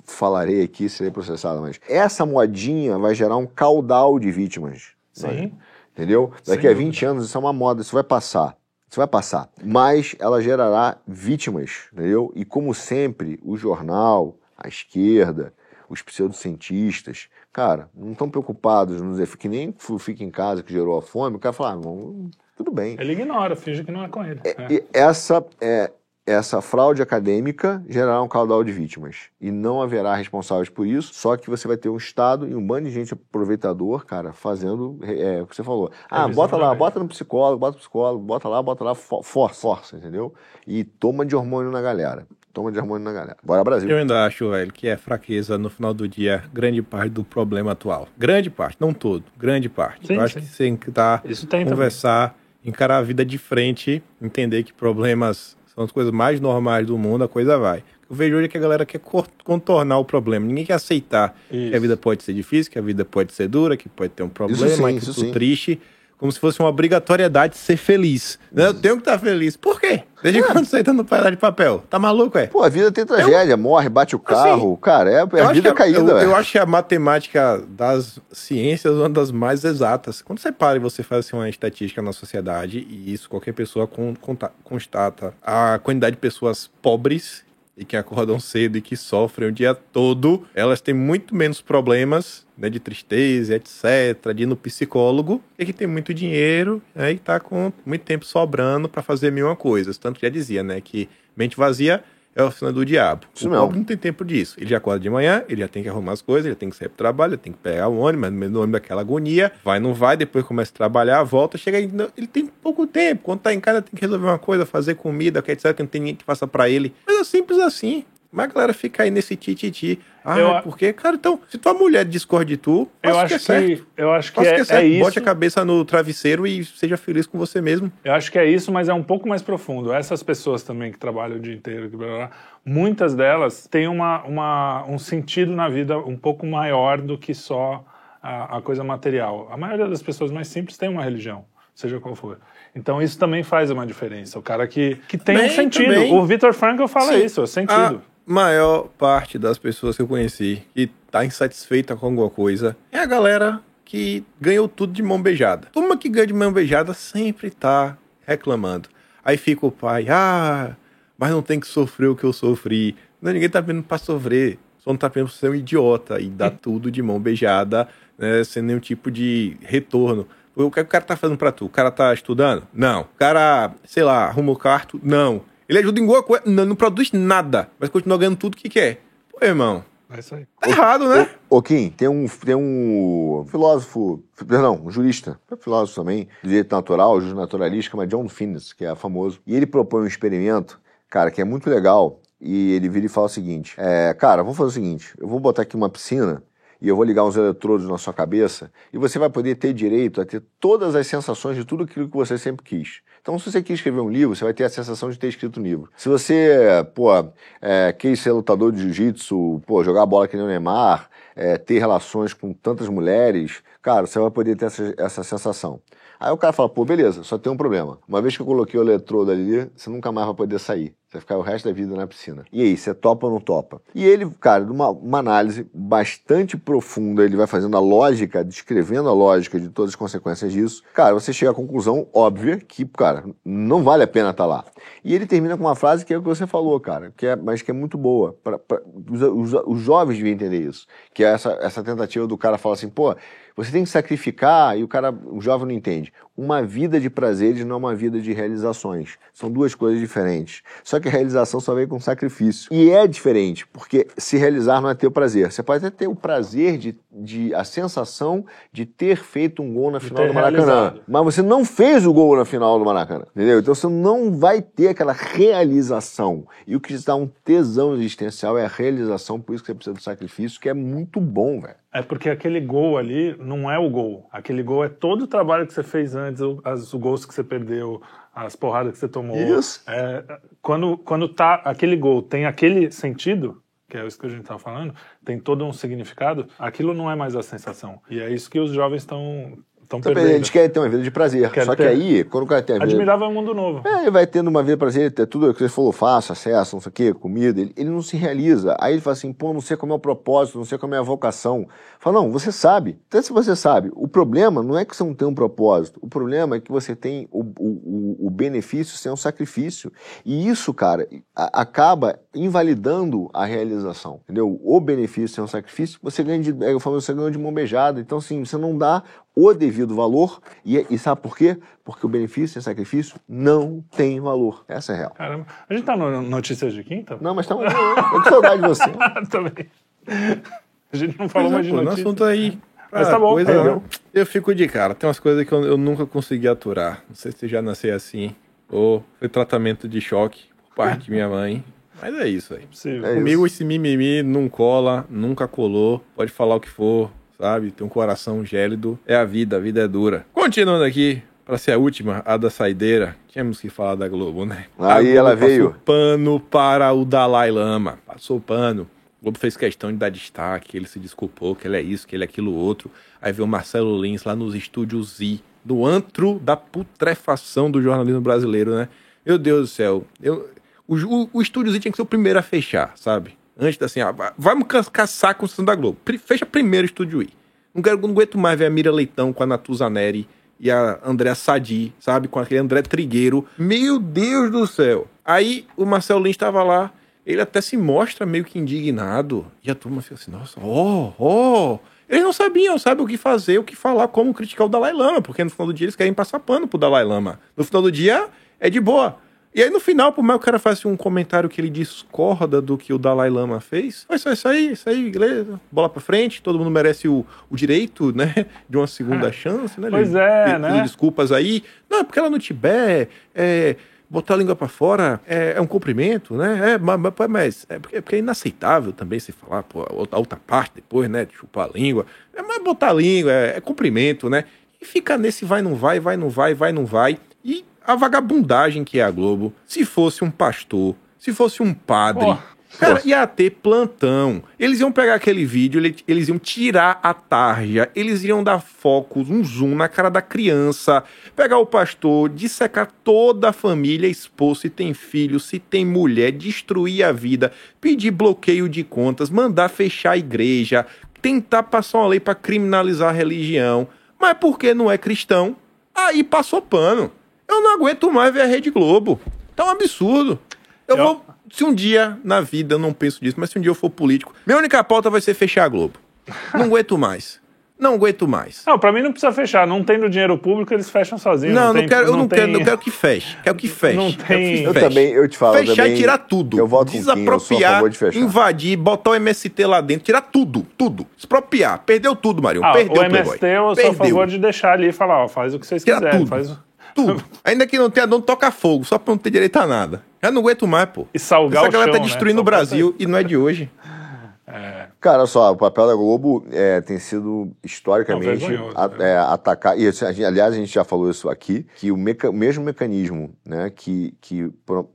falarei aqui, serei processado, mas essa modinha vai gerar um caudal de vítimas. né? Sim. Entendeu? Daqui Sem a 20 anos isso é uma moda, isso vai passar. Isso vai passar. Mas ela gerará vítimas, entendeu? E como sempre, o jornal, a esquerda, os pseudocientistas, cara, não estão preocupados nos efeitos, que nem Fica em Casa que gerou a fome, o cara fala, ah, não, tudo bem. Ele ignora, finge que não é com ele. É. E essa, é, essa fraude acadêmica gerará um caudal de vítimas. E não haverá responsáveis por isso, só que você vai ter um Estado e um bando de gente aproveitador, cara, fazendo é, o que você falou. Ah, Revisão bota lá, bota no psicólogo, bota no psicólogo, bota lá, bota lá, fo- força, força, entendeu? E toma de hormônio na galera. Toma de hormônio na galera. Bora, Brasil. Eu ainda acho, velho, que é fraqueza no final do dia grande parte do problema atual. Grande parte, não todo, grande parte. Sim, eu acho sim. que você tem que estar Isso tem também. conversar, encarar a vida de frente, entender que problemas são as coisas mais normais do mundo, a coisa vai. Eu vejo hoje que a galera quer contornar o problema. Ninguém quer aceitar Isso. que a vida pode ser difícil, que a vida pode ser dura, que pode ter um problema, sim, que isso tudo sim. triste. Como se fosse uma obrigatoriedade de ser feliz. Né? Eu tenho que estar feliz. Por quê? Desde quando você tá no pedaço de papel? Tá maluco, é? Pô, a vida tem tragédia, morre, bate o carro. cara, é, é Eu a vida que caída, eu, velho. eu acho que a matemática das ciências é uma das mais exatas. Quando você para e você faz assim, uma estatística na sociedade, e isso qualquer pessoa con- constata, a quantidade de pessoas pobres e que acordam cedo e que sofrem o dia todo, elas têm muito menos problemas né, de tristeza, etc., de ir no psicólogo, e que tem muito dinheiro né, e tá com muito tempo sobrando para fazer mil coisas. Tanto que já dizia, né, que mente vazia é a oficina do diabo. Isso o pobre não tem tempo disso. Ele já acorda de manhã, ele já tem que arrumar as coisas, ele tem que sair pro trabalho, ele tem que pegar o ônibus, mas no ônibus daquela agonia, vai, não vai, depois começa a trabalhar, volta, chega aí, ele tem pouco tempo. Quando tá em casa, tem que resolver uma coisa, fazer comida, que etc, que não tem ninguém que faça pra ele. Mas é simples assim. Mas a galera fica aí nesse tititi. Ah, Eu- porque, cara, então, se tua mulher discorda de tu, Eu acho é que, certo. eu acho que é, que é certo. é isso. Bote a cabeça no travesseiro e seja feliz com você mesmo. Eu acho que é isso, mas é um pouco mais profundo. Essas pessoas também que trabalham o dia inteiro, blá, blá, muitas delas têm uma, uma, um sentido na vida um pouco maior do que só a, a coisa material. A maioria das pessoas mais simples tem uma religião, seja qual for. Então isso também faz uma diferença. O cara que, que tem um Bem, sentido. também. O Victor Frankl fala Sim. isso, é sentido. Maior parte das pessoas que eu conheci que tá insatisfeita com alguma coisa é a galera que ganhou tudo de mão beijada. Uma que ganha de mão beijada sempre tá reclamando. Aí fica o pai, ah, mas não tem que sofrer o que eu sofri. Não, ninguém tá pedindo pra sofrer. Só não tá pedindo pra ser um idiota e dar tudo de mão beijada, né, sem nenhum tipo de retorno. O que o cara tá fazendo pra tu? O cara tá estudando? Não. O cara, sei lá, arruma o quarto? Não. Ele ajuda em alguma coisa? Não, não produz nada, mas continua ganhando tudo que quer. Pô, irmão, É isso aí. tá errado, né? Ô, Kim, tem um, tem um filósofo, perdão, um jurista, é filósofo também, do direito natural, juiz naturalista, chama John Finnes, que é famoso. E ele propõe um experimento, cara, que é muito legal. E ele vira e fala o seguinte: é, cara, vamos fazer o seguinte: eu vou botar aqui uma piscina e eu vou ligar uns eletrodos na sua cabeça e você vai poder ter direito a ter todas as sensações de tudo aquilo que você sempre quis. Então, se você quis escrever um livro, você vai ter a sensação de ter escrito um livro. Se você, pô, é, quis ser lutador de jiu-jitsu, pô, jogar bola que nem o Neymar, é, ter relações com tantas mulheres, cara, você vai poder ter essa, essa sensação. Aí o cara fala, pô, beleza, só tem um problema. Uma vez que eu coloquei o eletrodo ali, você nunca mais vai poder sair. Você vai ficar o resto da vida na piscina. E aí, você topa ou não topa? E ele, cara, numa uma análise bastante profunda, ele vai fazendo a lógica, descrevendo a lógica de todas as consequências disso. Cara, você chega à conclusão óbvia que, cara, não vale a pena estar tá lá. E ele termina com uma frase que é o que você falou, cara, que é, mas que é muito boa. Pra, pra os, os, os, jovens deviam entender isso. Que é essa, essa tentativa do cara falar assim, pô, você tem que sacrificar, e o cara, o jovem não entende. Uma vida de prazeres não é uma vida de realizações. São duas coisas diferentes. Só que a realização só vem com sacrifício. E é diferente, porque se realizar não é ter o prazer. Você pode até ter o prazer de, de a sensação de ter feito um gol na final do Maracanã. Realizado. Mas você não fez o gol na final do Maracanã. Entendeu? Então você não vai ter aquela realização. E o que te dá um tesão existencial é a realização, por isso que você precisa do sacrifício, que é muito bom, velho. É porque aquele gol ali não é o gol. Aquele gol é todo o trabalho que você fez antes, os gols que você perdeu, as porradas que você tomou. Isso. É, quando, quando tá aquele gol tem aquele sentido, que é isso que a gente estava falando, tem todo um significado, aquilo não é mais a sensação. E é isso que os jovens estão Estão perdendo. A gente quer ter uma vida de prazer. Quer Só ter... que aí, quando o cara tem a vida. Admirável é um mundo novo. É, ele vai tendo uma vida de prazer, ter tudo o que você falou, fácil, acesso, não sei o quê, comida. Ele, ele, não se realiza. Aí ele fala assim, pô, não sei como é o propósito, não sei como é a vocação. Fala, não, você sabe. Até se você sabe. O problema não é que você não tem um propósito. O problema é que você tem o, o, o benefício sem um sacrifício. E isso, cara, a, acaba invalidando a realização. Entendeu? O benefício sem um sacrifício, você ganha de, é, eu falo, você ganha de mão beijada. Então, assim, você não dá o devido valor. E, e sabe por quê? Porque o benefício e o sacrifício não tem valor. Essa é a real. Caramba. A gente tá no Notícias de Quinta? Não, mas estamos. eu tô saudade de você. Também. A gente não falou mais de notícias. O assunto aí. Mas tá bom, coisa, eu, eu fico de cara. Tem umas coisas que eu, eu nunca consegui aturar. Não sei se já nasci assim. Ou foi tratamento de choque por parte de minha mãe. Mas é isso aí. É Comigo isso. esse mimimi não cola, nunca colou. Pode falar o que for, sabe? Tem um coração gélido. É a vida, a vida é dura. Continuando aqui, para ser a última, a da saideira, tínhamos que falar da Globo, né? Aí Globo ela veio. pano para o Dalai Lama. Passou pano. O Globo fez questão de dar destaque, ele se desculpou, que ele é isso, que ele é aquilo outro. Aí veio o Marcelo Lins lá nos estúdios Z, do antro da putrefação do jornalismo brasileiro, né? Meu Deus do céu. Eu, o, o, o estúdio Z tinha que ser o primeiro a fechar, sabe? Antes assim, ah, vamos caçar com o da Globo. Fecha primeiro o Estúdio I. Não, quero, não aguento mais ver a Mira Leitão com a Natuza Neri e a André Sadi, sabe? Com aquele André Trigueiro. Meu Deus do céu. Aí o Marcelo Lins estava lá, ele até se mostra meio que indignado. E a turma fica assim, nossa, ó, oh, ó. Oh. Eles não sabiam, sabe o que fazer, o que falar, como criticar o Dalai Lama, porque no final do dia eles querem passar pano pro Dalai Lama. No final do dia é de boa. E aí no final, por mais que o cara faça um comentário que ele discorda do que o Dalai Lama fez, só isso aí, isso aí, beleza, bola pra frente, todo mundo merece o, o direito, né, de uma segunda é. chance, né? Pois é, né? desculpas aí. Não, é porque ela no Tibete, é, botar a língua para fora é, é, um cumprimento, né? É, mas, mas é, porque, é porque é inaceitável também se falar, pô, a outra parte depois, né, de chupar a língua. É, mas botar a língua é, é cumprimento, né? E fica nesse vai, não vai, vai, não vai, vai, não vai. E a vagabundagem que é a Globo, se fosse um pastor, se fosse um padre. Oh. Cara, ia ter plantão. Eles iam pegar aquele vídeo, eles iam tirar a tarja, eles iam dar foco, um zoom na cara da criança, pegar o pastor, dissecar toda a família, expor se tem filho, se tem mulher, destruir a vida, pedir bloqueio de contas, mandar fechar a igreja, tentar passar uma lei para criminalizar a religião. Mas porque não é cristão, aí passou pano. Eu não aguento mais ver a Rede Globo. Tá um absurdo. Eu, eu vou. Se um dia na vida eu não penso disso, mas se um dia eu for político, minha única pauta vai ser fechar a Globo. Não aguento mais. Não aguento mais. Não, pra mim não precisa fechar. Não tendo dinheiro público, eles fecham sozinhos. Não, não, tem, quero, eu não, tem... quero, eu quero que feche. Quero que feche. Não tem... Eu, também, eu te falo. Fechar também, e tirar tudo. Eu voto Desapropriar, com Kim, de invadir, botar o MST lá dentro, tirar tudo, tudo. Expropriar. Perdeu tudo, Mario. Ah, Perdeu o MST eu sou a favor de deixar ali e falar, ó, faz o que vocês Tira quiserem. Tudo. Faz... Tudo. Ainda que não tenha dono, toca fogo, só pra não ter direito a nada. Já não aguento mais, pô. E salgar Essa o galera chão, tá destruindo né? o Brasil e não é de hoje. É, Cara, só, o papel da Globo é, tem sido historicamente Não, vergonhoso, a- né? é, atacar. E, a gente- aliás, a gente já falou isso aqui, que o meca- mesmo mecanismo né, que, que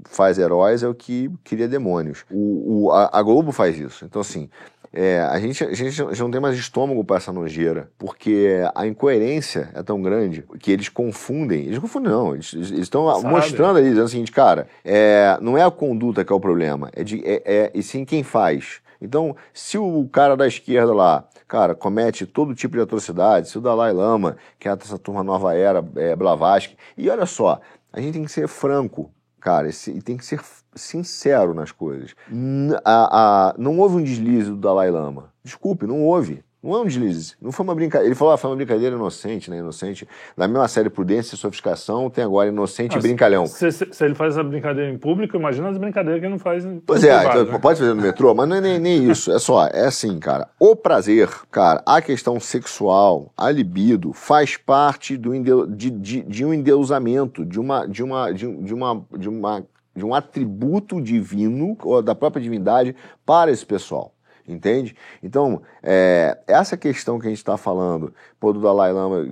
faz heróis é o que cria demônios. O, o- a, a Globo faz isso. Então, assim. É, a, gente, a gente já não tem mais estômago para essa nojeira, porque a incoerência é tão grande que eles confundem. Eles confundem, não. Eles estão mostrando aí, dizendo o seguinte, cara, é, não é a conduta que é o problema, é, de, é, é e sim quem faz. Então, se o cara da esquerda lá, cara, comete todo tipo de atrocidade, se o Dalai Lama, que é essa turma nova era, é, Blavatsky, e olha só, a gente tem que ser franco, cara, e tem que ser sincero nas coisas. N- a- a- não houve um deslize do Dalai Lama. Desculpe, não houve. Não é um deslize. Não foi uma brincadeira. Ele falou, ah, foi uma brincadeira inocente, né? Inocente. Na mesma série Prudência e Sofisticação, tem agora Inocente Ah, e Brincalhão. se, se- se ele faz essa brincadeira em público, imagina as brincadeiras que ele não faz em Pois é, privado, então, né? pode fazer no metrô, mas não é nem, nem isso. É só, é assim, cara. O prazer, cara, a questão sexual, a libido, faz parte do endeu- de, de, de um endeusamento, de uma, de uma, de, um- de uma, de uma, de um atributo divino ou da própria divindade para esse pessoal. Entende? Então, é, essa questão que a gente está falando, pô, do Dalai Lama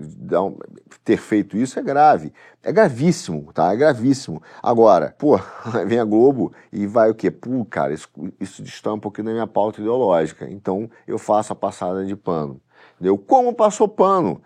ter feito isso é grave. É gravíssimo, tá? É gravíssimo. Agora, pô, vem a Globo e vai o quê? Pô, cara, isso, isso um pouquinho da minha pauta ideológica. Então, eu faço a passada de pano. Entendeu? Como passou pano?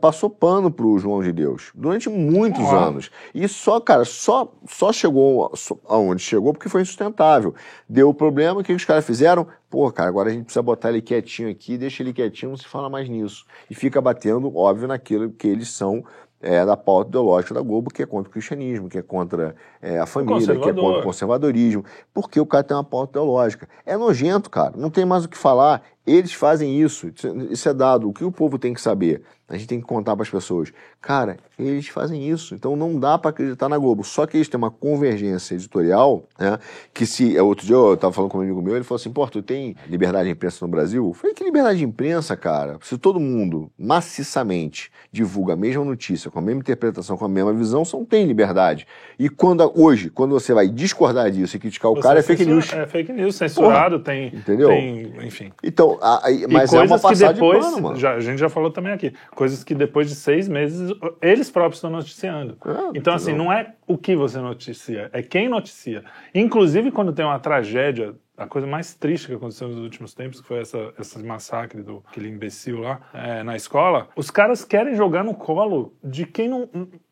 Passou pano pro João de Deus durante muitos Ah. anos. E só, cara, só, só chegou aonde chegou porque foi insustentável. Deu o problema, o que os caras fizeram? Pô, cara, agora a gente precisa botar ele quietinho aqui, deixa ele quietinho, não se fala mais nisso. E fica batendo, óbvio, naquilo que eles são é, da pauta ideológica da Globo, que é contra o cristianismo, que é contra é, a família, que é contra o conservadorismo, porque o cara tem uma pauta ideológica. É nojento, cara, não tem mais o que falar. Eles fazem isso, isso- isso é dado. O que o povo tem que saber? A gente tem que contar para as pessoas. Cara, eles fazem isso, então não dá para acreditar na Globo. Só que eles têm uma convergência editorial, né? Que se. é, Outro dia eu tava falando com um amigo meu, ele falou assim: pô, tu tem liberdade de imprensa no Brasil? Eu falei, que liberdade de imprensa, cara? Se todo mundo maciçamente divulga a mesma notícia, com a mesma interpretação, com a mesma visão, não tem liberdade. E quando hoje, quando você vai discordar disso e criticar o Você cara, é fake censura- news. É fake news, censurado, tem. entendeu? tem, enfim. Então, a- a- mas é uma que passagem depois, de pano, mano. já, a gente já falou também aqui, coisas que depois de seis meses eles próprios estão noticiando. É, então, assim, não é o que você noticia, é quem noticia. Inclusive, quando tem uma tragédia, a coisa mais triste que aconteceu nos últimos tempos, que foi essa, esse massacre do aquele imbecil lá é, na escola, os caras querem jogar no colo de quem não.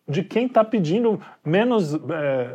De quem está pedindo menos é,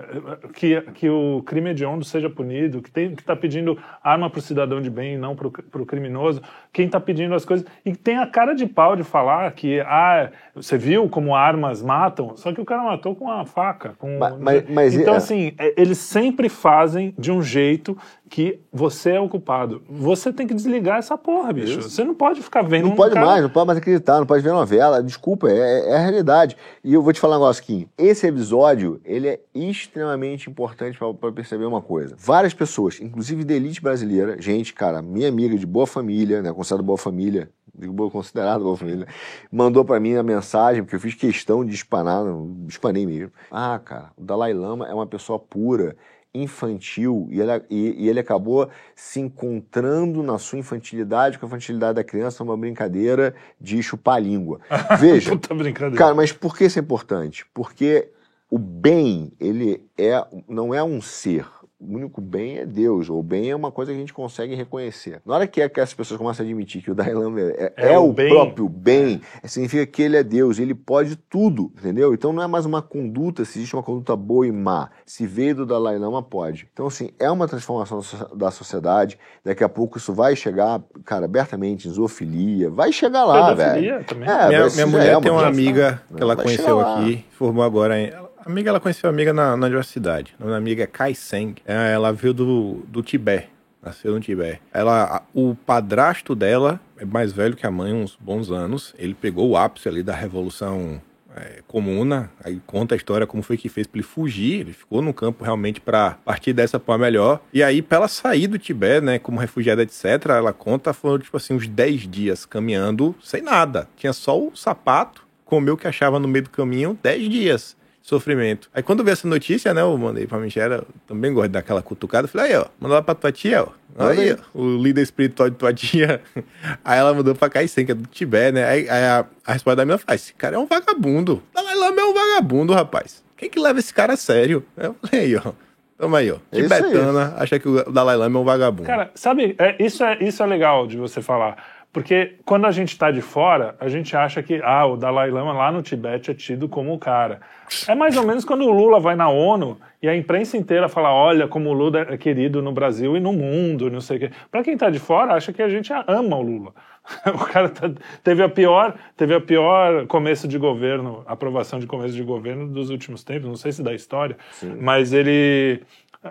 que, que o crime hediondo seja punido, que está pedindo arma para o cidadão de bem e não para o criminoso, quem está pedindo as coisas. E tem a cara de pau de falar que, ah, você viu como armas matam? Só que o cara matou com uma faca. Com... Mas- mas- mas então, assim, é, eles sempre fazem de um jeito que você é o culpado. Você tem que desligar essa porra, bicho. Você não pode ficar vendo Não um pode cara- mais, não pode mais acreditar, não pode ver novela. Desculpa, é, é a realidade. E eu vou te falar um negócio aqui. Esse episódio, ele é extremamente importante para perceber uma coisa. Várias pessoas, inclusive da elite brasileira, gente, cara, minha amiga de boa família, né, considerada boa família, digo boa, considerada boa família, mandou para mim a mensagem, porque eu fiz questão de espanar, espanei mesmo. Ah, cara, o Dalai Lama é uma pessoa pura, infantil e ele, e, e ele acabou se encontrando na sua infantilidade com a infantilidade da criança uma brincadeira de chupar a língua. Veja, Puta brincadeira. cara, mas por que isso é importante? Porque o bem, ele é, não é um ser. O único bem é Deus, ou o bem é uma coisa que a gente consegue reconhecer. Na hora que, é que as pessoas começam a admitir que o Dalai Lama é, É é o bem. próprio bem, significa que ele é Deus, ele pode tudo, entendeu? Então não é mais uma conduta, se existe uma conduta boa e má. Se veio do Dalai Lama, pode. Então, assim, é uma transformação da so- da sociedade. Daqui a pouco isso vai chegar, cara, abertamente, em zoofilia. Vai chegar lá, Pedofilia velho. também. É, minha minha mulher é tem uma amiga que ela Vai conheceu aqui, formou agora em. Amiga, ela conheceu a amiga na, na universidade. A minha amiga é Kai Seng. É, Ela veio do, do Tibete. Nasceu no Tibete. Ela, o padrasto dela é mais velho que a mãe, uns bons anos. Ele pegou o ápice ali da Revolução é, Comuna. Aí conta a história como foi que fez pra ele fugir. Ele ficou no campo realmente pra partir dessa pra melhor. E aí, pra ela sair do Tibete, né, como refugiada, etc., ela conta, foram tipo assim, uns 10 dias caminhando sem nada. Tinha só o sapato comeu o que achava no meio do caminho 10 dias. Sofrimento. Aí quando veio essa notícia, né, eu mandei pra Michelle, eu também gosto daquela cutucada, falei, aí, ó, manda lá pra tua tia, ó. Aí, ó, o líder espiritual de tua tia. Aí ela mudou pra Kaisen, que é do Tibete, né? Aí, aí a, a resposta da minha faz, esse cara é um vagabundo. Dalai Lama é um vagabundo, rapaz. Quem que leva esse cara a sério? Eu falei, aí, ó. Toma aí, ó. É. Tibetana acha que o Dalai Lama é um vagabundo. Cara, sabe, é, isso, é, isso é legal de você falar. Porque quando a gente está de fora, a gente acha que ah, o Dalai Lama lá no Tibete é tido como o cara. É mais ou menos quando o Lula vai na ONU e a imprensa inteira fala: olha como o Lula é querido no Brasil e no mundo, não sei o quê. Para quem está de fora, acha que a gente ama o Lula. O cara tá- teve a pior, teve a pior começo de governo, aprovação de começo de governo dos últimos tempos, não sei se da história, mas ele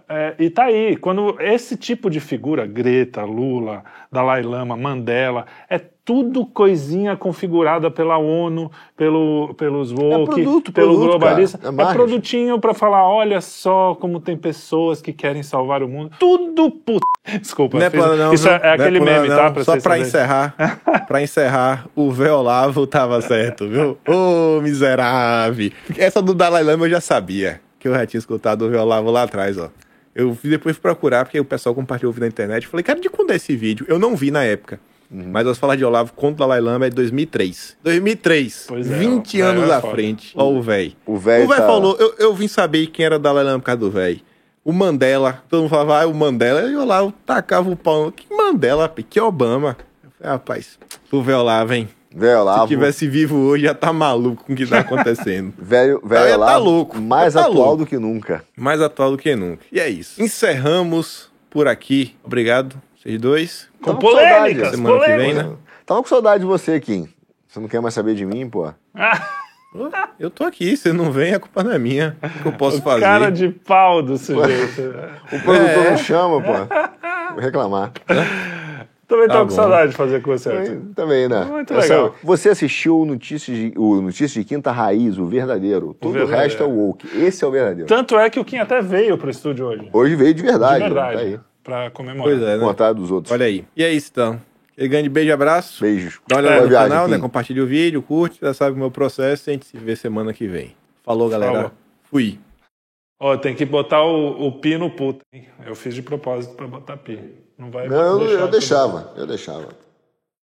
é, e tá aí, quando esse tipo de figura, Greta, Lula, Dalai Lama, Mandela, é tudo coisinha configurada pela ONU, pelo, pelos woke, produto, pelo produto, globalista. cara. É É, produtinho pra falar, olha só como tem pessoas que querem salvar o mundo. Tudo puta. Desculpa, Não é fiz- não, isso é, é Não aquele plano, meme, não. tá? Pra Só saberem. encerrar, pra encerrar, o véu Olavo tava certo, viu? Ô, miserável. Essa do Dalai Lama eu já sabia, que eu já tinha escutado o Olavo lá atrás, ó. Eu fui depois procurar, porque o pessoal compartilhou o vídeo na internet. Falei, cara, de quando é esse vídeo? Eu não vi na época. Uhum. Mas as falas de Olavo contra o Dalai Lama é de 2003. 2003. Pois é, 20 o velho anos é à foda. frente. Ó o velho. O velho O tá- falou, eu, eu vim saber quem era o Dalai Lama por causa do velho. O Mandela, todo mundo falava, ah, o Mandela, e lá, eu tacava o pau. Que Mandela, que Obama? Eu falei, rapaz, o velho Olavo, hein? Velho Se Olavo. tivesse vivo hoje, já tá maluco com o que tá acontecendo. Velho, velho ia tá Olavo, louco, mais tá atual louco. do que nunca. Mais atual do que nunca. E é isso. Encerramos por aqui. Obrigado, vocês dois. Com Tava com saudade. polêmicas, Semana que vem, polêmicas. né? Tava com saudade de você, Kim. Você não quer mais saber de mim, pô? Ô, Eu tô aqui, você não vem, a culpa não é minha. O que eu posso fazer? Cara de pau do sujeito. O produtor É. não chama, pô. Vou reclamar. Também Tá tava com saudade de fazer com você. Também, também, né? Muito Essa- legal. Você assistiu o Notícias de, o Notícias de Quinta Raiz, o verdadeiro. Todo o verdadeiro. resto é o woke. Esse é o verdadeiro. Tanto é que o Kim até veio pro estúdio hoje. Hoje veio de De verdade. verdade. Tá aí. Pra comemorar. Pois é, né? Contrário dos outros. Olha aí. E é isso, então. Aquele grande beijo e abraço. Beijos. Dá uma olhada Boa no viagem, canal, né? Compartilha o vídeo, curte, já sabe o meu processo. A gente se vê semana que vem. Falou, galera. Falou. Fui. Ó, tem que botar o, o pi no puto, hein? Eu fiz de propósito pra botar pi. Não vai Não, eu, deixava. Eu deixava.